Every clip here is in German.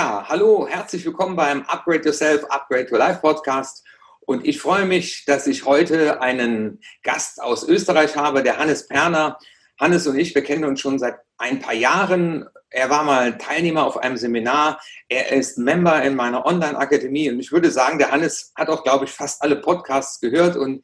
Ja, hallo, herzlich willkommen beim Upgrade Yourself, Upgrade Your Life Podcast. Und ich freue mich, dass ich heute einen Gast aus Österreich habe, der Hannes Perner. Hannes und ich, wir kennen uns schon seit ein paar Jahren. Er war mal Teilnehmer auf einem Seminar. Er ist Member in meiner Online-Akademie. Und ich würde sagen, der Hannes hat auch, glaube ich, fast alle Podcasts gehört. Und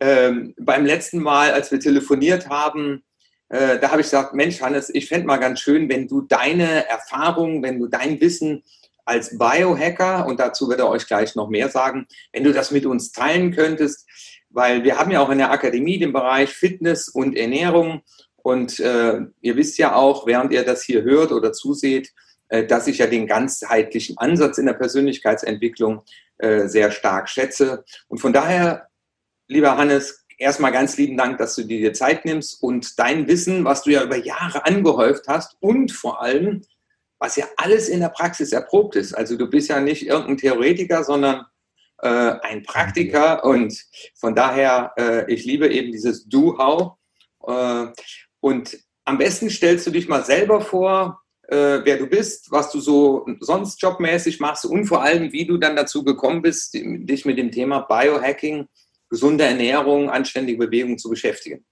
ähm, beim letzten Mal, als wir telefoniert haben, äh, da habe ich gesagt, Mensch, Hannes, ich fände mal ganz schön, wenn du deine Erfahrungen, wenn du dein Wissen als Biohacker, und dazu wird er euch gleich noch mehr sagen, wenn du das mit uns teilen könntest, weil wir haben ja auch in der Akademie den Bereich Fitness und Ernährung. Und äh, ihr wisst ja auch, während ihr das hier hört oder zuseht, äh, dass ich ja den ganzheitlichen Ansatz in der Persönlichkeitsentwicklung äh, sehr stark schätze. Und von daher, lieber Hannes, erstmal ganz lieben Dank, dass du dir Zeit nimmst und dein Wissen, was du ja über Jahre angehäuft hast und vor allem, was ja alles in der Praxis erprobt ist. Also du bist ja nicht irgendein Theoretiker, sondern äh, ein Praktiker und von daher, äh, ich liebe eben dieses Do-How. Äh, und am besten stellst du dich mal selber vor, äh, wer du bist, was du so sonst jobmäßig machst und vor allem, wie du dann dazu gekommen bist, dich mit dem Thema Biohacking gesunde Ernährung, anständige Bewegung zu beschäftigen.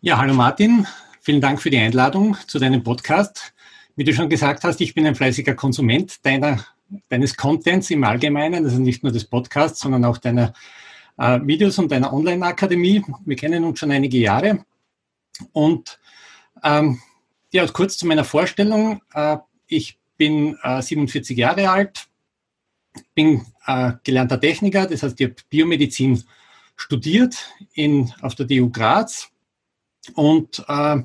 Ja, hallo Martin, vielen Dank für die Einladung zu deinem Podcast. Wie du schon gesagt hast, ich bin ein fleißiger Konsument deiner, deines Contents im Allgemeinen, also nicht nur des Podcasts, sondern auch deiner äh, Videos und deiner Online-Akademie. Wir kennen uns schon einige Jahre. Und ähm, ja, kurz zu meiner Vorstellung. Äh, ich bin äh, 47 Jahre alt, bin äh, gelernter Techniker, das heißt, ich habe Biomedizin studiert in, auf der TU Graz und äh,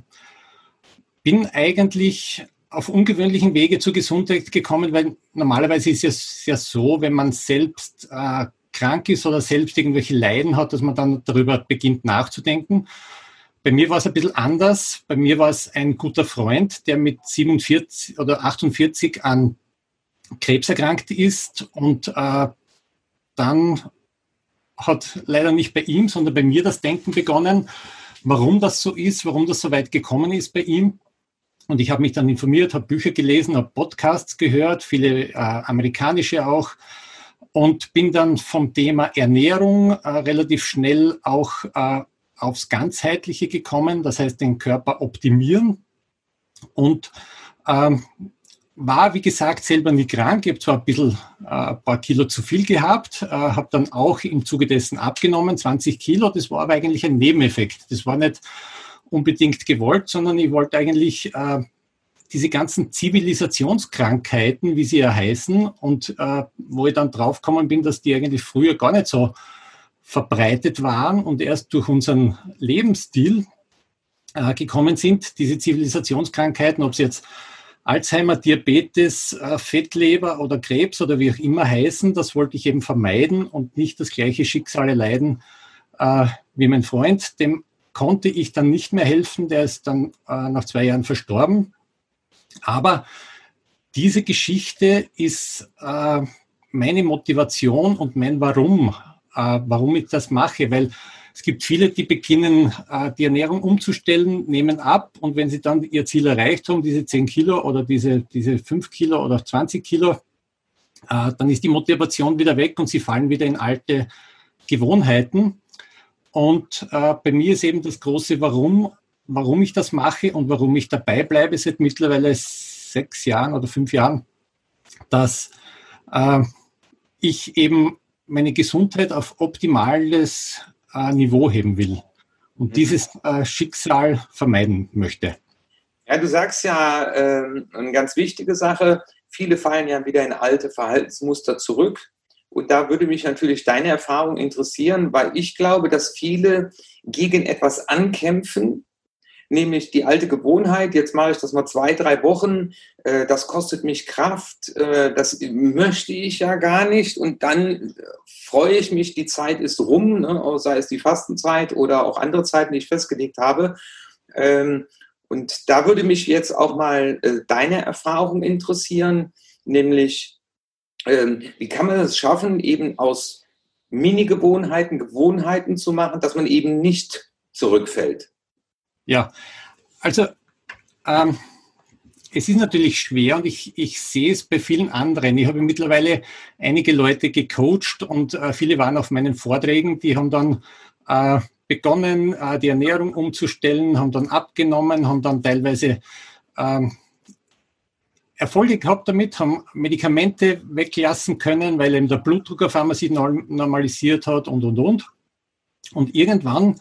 bin eigentlich auf ungewöhnlichen Wege zur Gesundheit gekommen, weil normalerweise ist es ja so, wenn man selbst äh, krank ist oder selbst irgendwelche Leiden hat, dass man dann darüber beginnt nachzudenken. Bei mir war es ein bisschen anders. Bei mir war es ein guter Freund, der mit 47 oder 48 an Krebs erkrankt ist und äh, dann hat leider nicht bei ihm, sondern bei mir das Denken begonnen, warum das so ist, warum das so weit gekommen ist bei ihm. Und ich habe mich dann informiert, habe Bücher gelesen, habe Podcasts gehört, viele äh, amerikanische auch und bin dann vom Thema Ernährung äh, relativ schnell auch äh, aufs Ganzheitliche gekommen, das heißt den Körper optimieren und ähm, war, wie gesagt, selber nie krank. Ich habe zwar ein bisschen äh, ein paar Kilo zu viel gehabt, äh, habe dann auch im Zuge dessen abgenommen, 20 Kilo. Das war aber eigentlich ein Nebeneffekt. Das war nicht unbedingt gewollt, sondern ich wollte eigentlich äh, diese ganzen Zivilisationskrankheiten, wie sie ja heißen, und äh, wo ich dann draufgekommen bin, dass die eigentlich früher gar nicht so verbreitet waren und erst durch unseren Lebensstil äh, gekommen sind, diese Zivilisationskrankheiten, ob es jetzt Alzheimer, Diabetes, äh, Fettleber oder Krebs oder wie auch immer heißen, das wollte ich eben vermeiden und nicht das gleiche Schicksal erleiden äh, wie mein Freund. Dem konnte ich dann nicht mehr helfen, der ist dann äh, nach zwei Jahren verstorben. Aber diese Geschichte ist meine Motivation und mein Warum, warum ich das mache, weil es gibt viele, die beginnen, äh, die Ernährung umzustellen, nehmen ab und wenn sie dann ihr Ziel erreicht haben, diese 10 Kilo oder diese, diese 5 Kilo oder 20 Kilo, äh, dann ist die Motivation wieder weg und sie fallen wieder in alte Gewohnheiten. Und äh, bei mir ist eben das große Warum, warum ich das mache und warum ich dabei bleibe seit mittlerweile sechs Jahren oder fünf Jahren, dass ich eben meine Gesundheit auf optimales äh, Niveau heben will und mhm. dieses äh, Schicksal vermeiden möchte. Ja, du sagst ja äh, eine ganz wichtige Sache. Viele fallen ja wieder in alte Verhaltensmuster zurück. Und da würde mich natürlich deine Erfahrung interessieren, weil ich glaube, dass viele gegen etwas ankämpfen, nämlich die alte Gewohnheit, jetzt mache ich das mal zwei, drei Wochen, äh, das kostet mich Kraft, äh, das möchte ich ja gar nicht und dann freue ich mich, die Zeit ist rum, ne, sei es die Fastenzeit oder auch andere Zeiten, die ich festgelegt habe. Ähm, und da würde mich jetzt auch mal äh, deine Erfahrung interessieren, nämlich ähm, wie kann man es schaffen, eben aus Mini-Gewohnheiten Gewohnheiten zu machen, dass man eben nicht zurückfällt? Ja, also ähm, es ist natürlich schwer und ich, ich sehe es bei vielen anderen. Ich habe mittlerweile einige Leute gecoacht und äh, viele waren auf meinen Vorträgen, die haben dann äh, begonnen, äh, die Ernährung umzustellen, haben dann abgenommen, haben dann teilweise ähm, Erfolge gehabt damit, haben Medikamente weglassen können, weil eben der Blutdruck auf einmal sich normalisiert hat und, und, und. Und irgendwann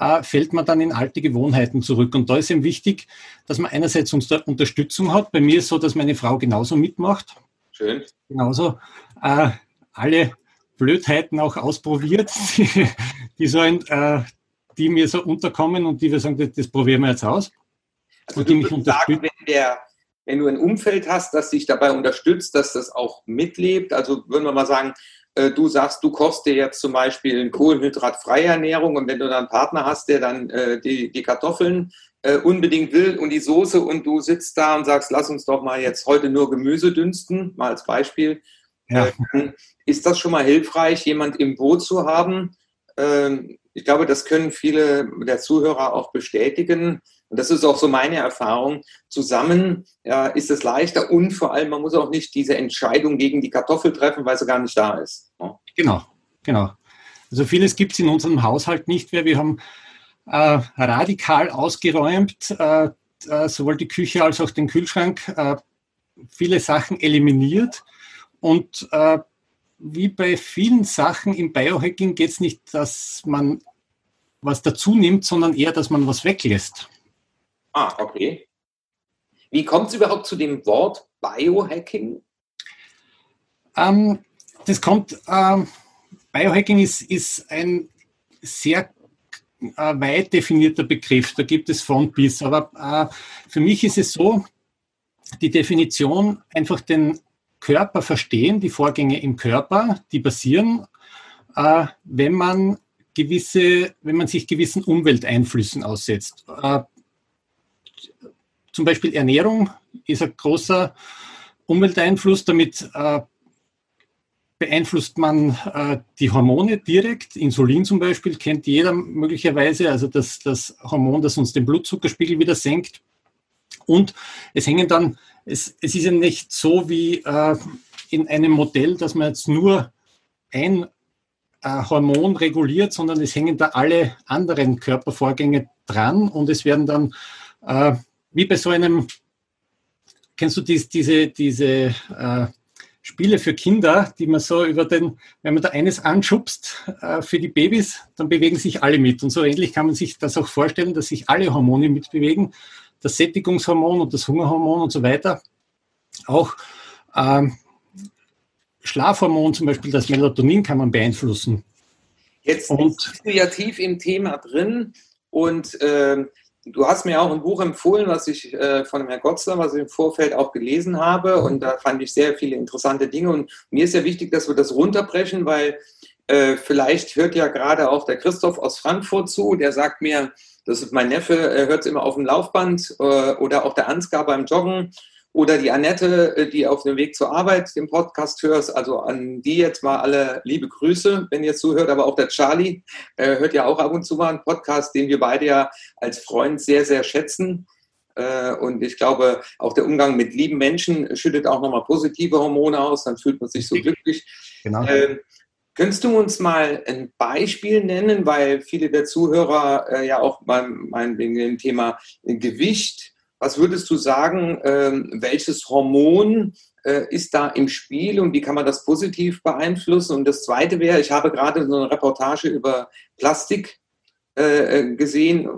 äh, fällt man dann in alte Gewohnheiten zurück. Und da ist eben wichtig, dass man einerseits Unterstützung hat. Bei mir ist so, dass meine Frau genauso mitmacht. Schön. Genauso äh, alle Blödheiten auch ausprobiert, die, die, so ein, äh, die mir so unterkommen und die wir sagen, das, das probieren wir jetzt aus. Also und die mich sagen, wenn, der, wenn du ein Umfeld hast, das dich dabei unterstützt, dass das auch mitlebt, also würden wir mal sagen, äh, du sagst, du kochst dir jetzt zum Beispiel eine kohlenhydratfreie Ernährung und wenn du dann einen Partner hast, der dann äh, die, die Kartoffeln äh, unbedingt will und die Soße und du sitzt da und sagst, lass uns doch mal jetzt heute nur Gemüse dünsten, mal als Beispiel, ja. äh, ist das schon mal hilfreich, jemand im Boot zu haben. Ähm, ich glaube, das können viele der Zuhörer auch bestätigen und das ist auch so meine Erfahrung. Zusammen ja, ist es leichter und vor allem, man muss auch nicht diese Entscheidung gegen die Kartoffel treffen, weil sie gar nicht da ist. Ja. Genau, genau. Also vieles gibt es in unserem Haushalt nicht mehr. Wir haben äh, radikal ausgeräumt, äh, äh, sowohl die Küche als auch den Kühlschrank, äh, viele Sachen eliminiert. Und äh, wie bei vielen Sachen im Biohacking geht es nicht, dass man was dazu nimmt, sondern eher, dass man was weglässt. Ah, okay. Wie kommt es überhaupt zu dem Wort Biohacking? Ähm, das kommt, ähm, Biohacking ist, ist ein sehr äh, weit definierter Begriff. Da gibt es von bis. Aber äh, für mich ist es so, die Definition einfach den Körper verstehen, die Vorgänge im Körper, die passieren, äh, wenn man gewisse, wenn man sich gewissen Umwelteinflüssen aussetzt. Äh, zum Beispiel Ernährung ist ein großer Umwelteinfluss. Damit äh, beeinflusst man äh, die Hormone direkt. Insulin zum Beispiel kennt jeder möglicherweise, also das, das Hormon, das uns den Blutzuckerspiegel wieder senkt. Und es hängen dann, es, es ist ja nicht so wie äh, in einem Modell, dass man jetzt nur ein Hormon reguliert, sondern es hängen da alle anderen Körpervorgänge dran und es werden dann wie bei so einem, kennst du dies, diese, diese äh, Spiele für Kinder, die man so über den, wenn man da eines anschubst äh, für die Babys, dann bewegen sich alle mit. Und so ähnlich kann man sich das auch vorstellen, dass sich alle Hormone mitbewegen, das Sättigungshormon und das Hungerhormon und so weiter. Auch ähm, Schlafhormon, zum Beispiel das Melatonin, kann man beeinflussen. Jetzt und, bist du ja tief im Thema drin und äh, Du hast mir auch ein Buch empfohlen, was ich äh, von Herrn Gotzler, was ich im Vorfeld auch gelesen habe. Und da fand ich sehr viele interessante Dinge. Und mir ist ja wichtig, dass wir das runterbrechen, weil äh, vielleicht hört ja gerade auch der Christoph aus Frankfurt zu. Der sagt mir, das ist mein Neffe, er hört es immer auf dem Laufband äh, oder auch der Ansgar beim Joggen. Oder die Annette, äh, die auf dem Weg zur Arbeit den Podcast hörst. Also an die jetzt mal alle liebe Grüße, wenn ihr zuhört. Aber auch der Charlie äh, hört ja auch ab und zu mal einen Podcast, den wir beide ja als Freund sehr, sehr schätzen. Äh, und ich glaube, auch der Umgang mit lieben Menschen schüttet auch nochmal positive Hormone aus. Dann fühlt man sich so glücklich. Genau. Ähm, Könntest du uns mal ein Beispiel nennen, weil viele der Zuhörer äh, ja auch beim, wegen dem Thema Gewicht was würdest du sagen, ähm, welches Hormon äh, ist da im Spiel und wie kann man das positiv beeinflussen? Und das Zweite wäre, ich habe gerade so eine Reportage über Plastik äh, äh, gesehen,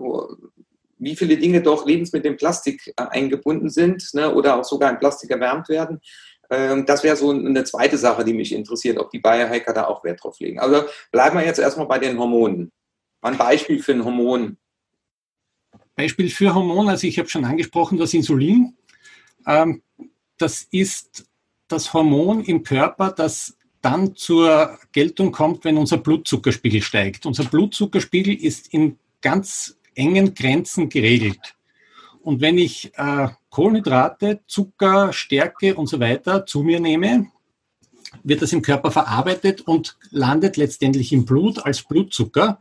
wie viele Dinge doch Lebensmittel in Plastik eingebunden sind ne, oder auch sogar in Plastik erwärmt werden. Ähm, das wäre so eine zweite Sache, die mich interessiert, ob die Biohacker da auch Wert drauf legen. Also bleiben wir jetzt erstmal bei den Hormonen. Ein Beispiel für ein Hormon. Beispiel für Hormone, also ich habe schon angesprochen, das Insulin. Ähm, das ist das Hormon im Körper, das dann zur Geltung kommt, wenn unser Blutzuckerspiegel steigt. Unser Blutzuckerspiegel ist in ganz engen Grenzen geregelt. Und wenn ich äh, Kohlenhydrate, Zucker, Stärke und so weiter zu mir nehme, wird das im Körper verarbeitet und landet letztendlich im Blut als Blutzucker.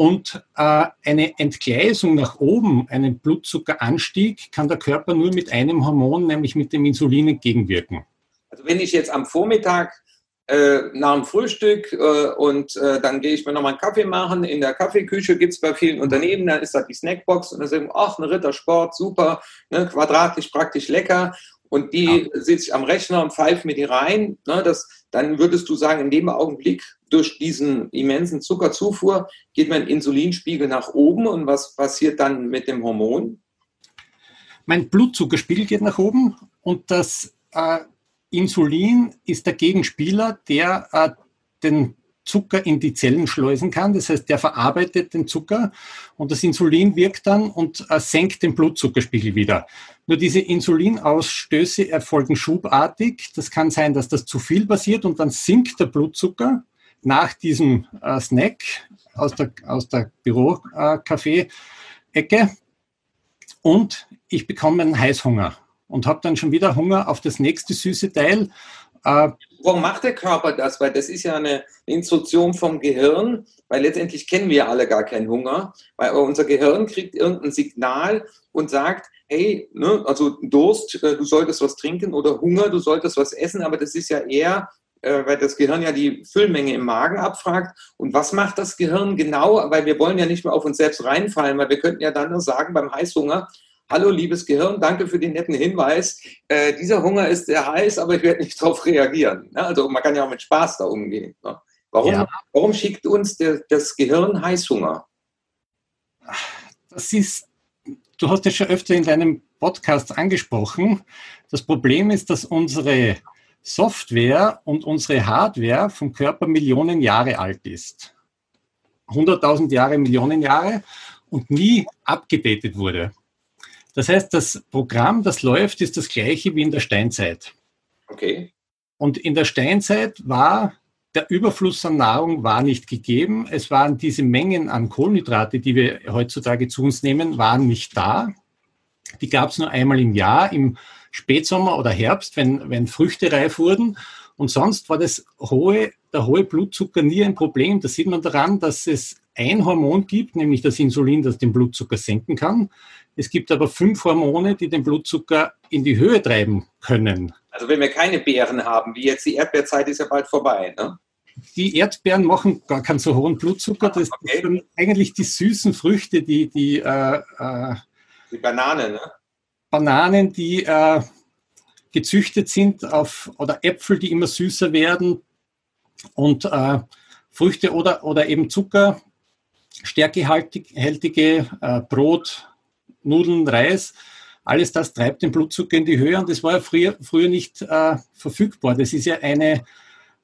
Und äh, eine Entgleisung nach oben, einen Blutzuckeranstieg, kann der Körper nur mit einem Hormon, nämlich mit dem Insulin, entgegenwirken. Also wenn ich jetzt am Vormittag äh, nach dem Frühstück äh, und äh, dann gehe ich mir nochmal einen Kaffee machen. In der Kaffeeküche gibt es bei vielen Unternehmen, dann ist da die Snackbox und dann sagen, ach, ein Rittersport, super, ne, quadratisch, praktisch lecker. Und die ja. sitze ich am Rechner und pfeife mir die rein. Ne, das, dann würdest du sagen, in dem Augenblick durch diesen immensen Zuckerzufuhr geht mein Insulinspiegel nach oben und was passiert dann mit dem Hormon? Mein Blutzuckerspiegel geht nach oben und das äh, Insulin ist der Gegenspieler, der äh, den Zucker in die Zellen schleusen kann. Das heißt, der verarbeitet den Zucker und das Insulin wirkt dann und äh, senkt den Blutzuckerspiegel wieder. Nur diese Insulinausstöße erfolgen schubartig. Das kann sein, dass das zu viel passiert und dann sinkt der Blutzucker nach diesem äh, Snack aus der, aus der Bürokaffee-Ecke und ich bekomme einen Heißhunger und habe dann schon wieder Hunger auf das nächste süße Teil. Äh, Warum macht der Körper das? Weil das ist ja eine Instruktion vom Gehirn, weil letztendlich kennen wir alle gar keinen Hunger, weil unser Gehirn kriegt irgendein Signal und sagt, hey, ne, also Durst, äh, du solltest was trinken oder Hunger, du solltest was essen, aber das ist ja eher äh, weil das Gehirn ja die Füllmenge im Magen abfragt. Und was macht das Gehirn genau? Weil wir wollen ja nicht mehr auf uns selbst reinfallen, weil wir könnten ja dann nur sagen beim Heißhunger, Hallo, liebes Gehirn, danke für den netten Hinweis. Äh, dieser Hunger ist sehr heiß, aber ich werde nicht darauf reagieren. Ne? Also man kann ja auch mit Spaß da umgehen. Ne? Warum, ja. warum schickt uns der, das Gehirn Heißhunger? Das ist, du hast es schon öfter in deinem Podcast angesprochen. Das Problem ist, dass unsere Software und unsere Hardware vom Körper Millionen Jahre alt ist. 100.000 Jahre, Millionen Jahre und nie abgedatet wurde. Das heißt, das Programm, das läuft, ist das gleiche wie in der Steinzeit. Okay. Und in der Steinzeit war der Überfluss an Nahrung war nicht gegeben. Es waren diese Mengen an Kohlenhydrate, die wir heutzutage zu uns nehmen, waren nicht da. Die gab es nur einmal im Jahr, im Spätsommer oder Herbst, wenn, wenn Früchte reif wurden. Und sonst war das hohe, der hohe Blutzucker nie ein Problem. Das sieht man daran, dass es ein Hormon gibt, nämlich das Insulin, das den Blutzucker senken kann. Es gibt aber fünf Hormone, die den Blutzucker in die Höhe treiben können. Also wenn wir keine Beeren haben, wie jetzt die Erdbeerzeit ist ja bald vorbei, ne? Die Erdbeeren machen gar keinen so hohen Blutzucker. Das okay. sind eigentlich die süßen Früchte, die die, äh, äh, die Banane, ne? Bananen, die äh, gezüchtet sind auf oder Äpfel, die immer süßer werden und äh, Früchte oder oder eben Zucker, stärkehaltige äh, Brot, Nudeln, Reis, alles das treibt den Blutzucker in die Höhe und das war ja früher, früher nicht äh, verfügbar. Das ist ja eine,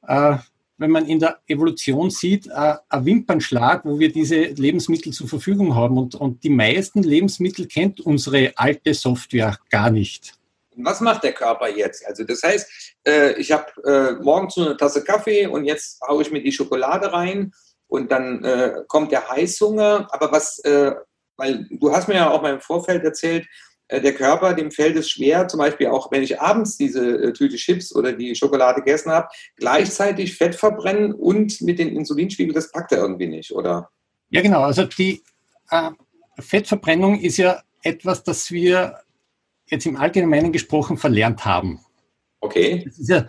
äh, wenn man in der Evolution sieht, äh, ein Wimpernschlag, wo wir diese Lebensmittel zur Verfügung haben. Und, und die meisten Lebensmittel kennt unsere alte Software gar nicht. Was macht der Körper jetzt? Also das heißt, äh, ich habe äh, morgens eine Tasse Kaffee und jetzt haue ich mir die Schokolade rein und dann kommt der Heißhunger. Aber was weil du hast mir ja auch mal im Vorfeld erzählt, äh, der Körper, dem fällt es schwer, zum Beispiel auch wenn ich abends diese äh, Tüte Chips oder die Schokolade gegessen habe, gleichzeitig Fett verbrennen und mit dem Insulinspiegel, das packt er irgendwie nicht, oder? Ja, genau. Also die äh, Fettverbrennung ist ja etwas, das wir jetzt im Allgemeinen gesprochen verlernt haben. Okay. Das ist ja,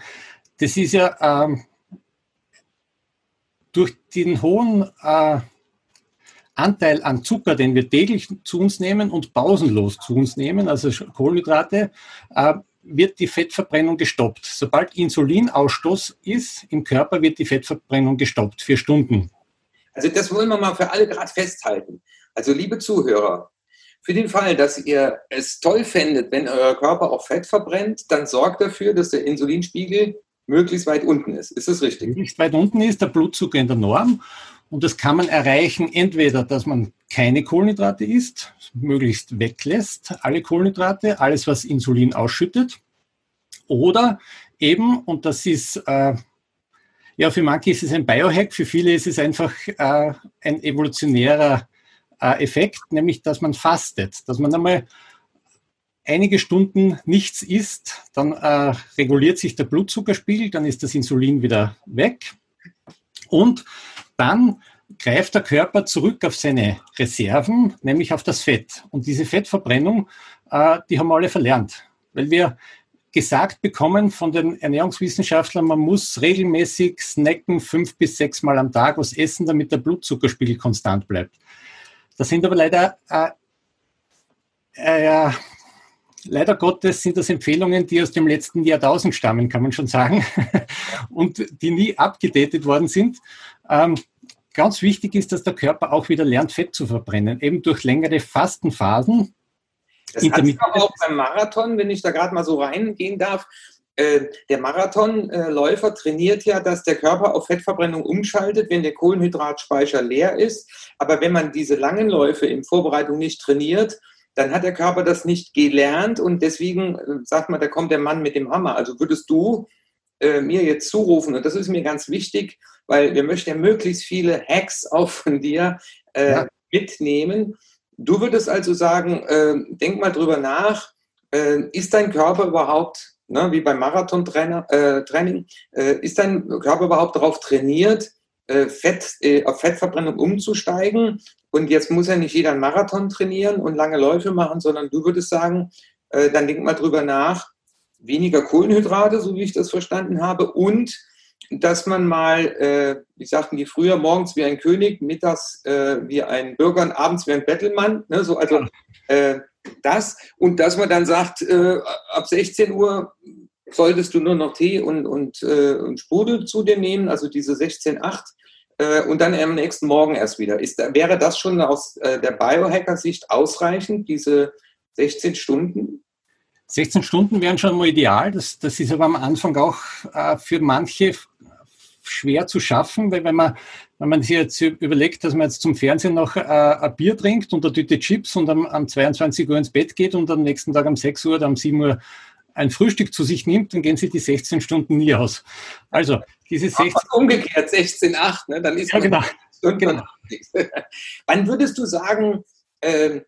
das ist ja ähm, durch den hohen äh, Anteil an Zucker, den wir täglich zu uns nehmen und pausenlos zu uns nehmen, also Kohlenhydrate, äh, wird die Fettverbrennung gestoppt. Sobald Insulinausstoß ist im Körper, wird die Fettverbrennung gestoppt für Stunden. Also das wollen wir mal für alle gerade festhalten. Also liebe Zuhörer, für den Fall, dass ihr es toll fändet, wenn euer Körper auch Fett verbrennt, dann sorgt dafür, dass der Insulinspiegel möglichst weit unten ist. Ist das richtig? Möglichst weit unten ist der Blutzucker in der Norm und das kann man erreichen, entweder, dass man keine Kohlenhydrate isst, möglichst weglässt, alle Kohlenhydrate, alles, was Insulin ausschüttet, oder eben, und das ist, äh, ja, für manche ist es ein Biohack, für viele ist es einfach äh, ein evolutionärer äh, Effekt, nämlich, dass man fastet, dass man einmal einige Stunden nichts isst, dann äh, reguliert sich der Blutzuckerspiegel, dann ist das Insulin wieder weg. Und dann greift der Körper zurück auf seine Reserven, nämlich auf das Fett. Und diese Fettverbrennung, äh, die haben wir alle verlernt, weil wir gesagt bekommen von den Ernährungswissenschaftlern, man muss regelmäßig snacken, fünf bis sechs Mal am Tag was essen, damit der Blutzuckerspiegel konstant bleibt. Das sind aber leider, äh, äh, leider Gottes sind das Empfehlungen, die aus dem letzten Jahrtausend stammen, kann man schon sagen, und die nie abgedatet worden sind. Ähm, ganz wichtig ist, dass der Körper auch wieder lernt, Fett zu verbrennen, eben durch längere Fastenphasen, das hat aber auch beim Marathon, wenn ich da gerade mal so reingehen darf. Äh, der Marathonläufer trainiert ja, dass der Körper auf Fettverbrennung umschaltet, wenn der Kohlenhydratspeicher leer ist. Aber wenn man diese langen Läufe in Vorbereitung nicht trainiert, dann hat der Körper das nicht gelernt und deswegen äh, sagt man, da kommt der Mann mit dem Hammer. Also würdest du äh, mir jetzt zurufen, und das ist mir ganz wichtig, weil wir möchten ja möglichst viele Hacks auch von dir äh, ja. mitnehmen. Du würdest also sagen, äh, denk mal drüber nach, äh, ist dein Körper überhaupt, ne, wie beim Marathon-Training, äh, ist dein Körper überhaupt darauf trainiert, Fett, auf Fettverbrennung umzusteigen? Und jetzt muss ja nicht jeder einen Marathon trainieren und lange Läufe machen, sondern du würdest sagen, dann denk mal drüber nach, weniger Kohlenhydrate, so wie ich das verstanden habe, und dass man mal, äh, wie sagten die früher, morgens wie ein König, mittags äh, wie ein Bürger und abends wie ein Bettelmann. Ne? So, also äh, das. Und dass man dann sagt, äh, ab 16 Uhr solltest du nur noch Tee und, und, äh, und Sprudel zu dir nehmen, also diese 16,8 äh, und dann am nächsten Morgen erst wieder. Ist, wäre das schon aus der Biohacker-Sicht ausreichend, diese 16 Stunden? 16 Stunden wären schon mal ideal. Das, das ist aber am Anfang auch äh, für manche schwer zu schaffen, weil wenn man, wenn man sich jetzt überlegt, dass man jetzt zum Fernsehen noch äh, ein Bier trinkt und eine Tüte Chips und am, am 22 Uhr ins Bett geht und am nächsten Tag um 6 Uhr oder um 7 Uhr ein Frühstück zu sich nimmt, dann gehen sie die 16 Stunden nie aus. Also diese 16... umgekehrt, 16, 8, ne? dann ist ja, genau. genau. Wann würdest du sagen, äh,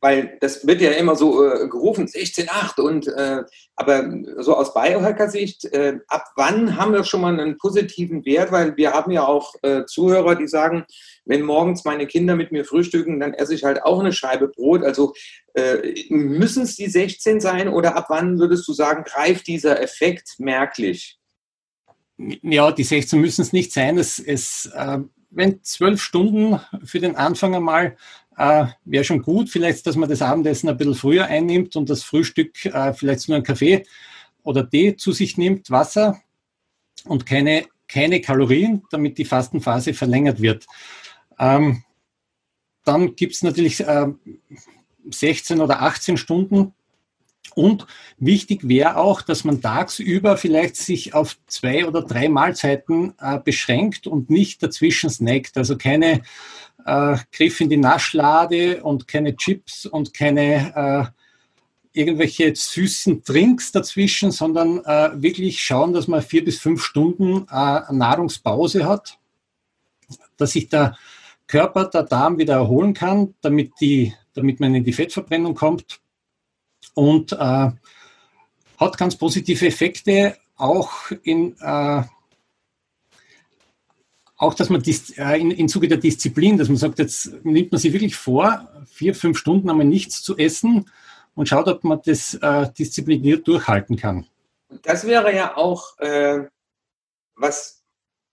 weil das wird ja immer so äh, gerufen, 16,8 und äh, aber so aus Biohacker-Sicht, äh, ab wann haben wir schon mal einen positiven Wert? Weil wir haben ja auch äh, Zuhörer, die sagen, wenn morgens meine Kinder mit mir frühstücken, dann esse ich halt auch eine Scheibe Brot. Also äh, müssen es die 16 sein oder ab wann würdest du sagen, greift dieser Effekt merklich? Ja, die 16 müssen es nicht sein. Es, es, äh, wenn zwölf Stunden für den Anfang einmal äh, wäre schon gut. Vielleicht, dass man das Abendessen ein bisschen früher einnimmt und das Frühstück äh, vielleicht nur einen Kaffee oder Tee zu sich nimmt, Wasser und keine, keine Kalorien, damit die Fastenphase verlängert wird. Ähm, dann gibt es natürlich äh, 16 oder 18 Stunden. Und wichtig wäre auch, dass man tagsüber vielleicht sich auf zwei oder drei Mahlzeiten äh, beschränkt und nicht dazwischen snackt. Also keine äh, Griff in die Naschlade und keine Chips und keine äh, irgendwelche süßen Drinks dazwischen, sondern äh, wirklich schauen, dass man vier bis fünf Stunden äh, Nahrungspause hat, dass sich der Körper, der Darm wieder erholen kann, damit, die, damit man in die Fettverbrennung kommt und äh, hat ganz positive Effekte auch in äh, auch, dass man dies, äh, in, in Zuge der Disziplin, dass man sagt, jetzt nimmt man sich wirklich vor, vier, fünf Stunden einmal nichts zu essen und schaut, ob man das äh, diszipliniert durchhalten kann. Das wäre ja auch, äh, was,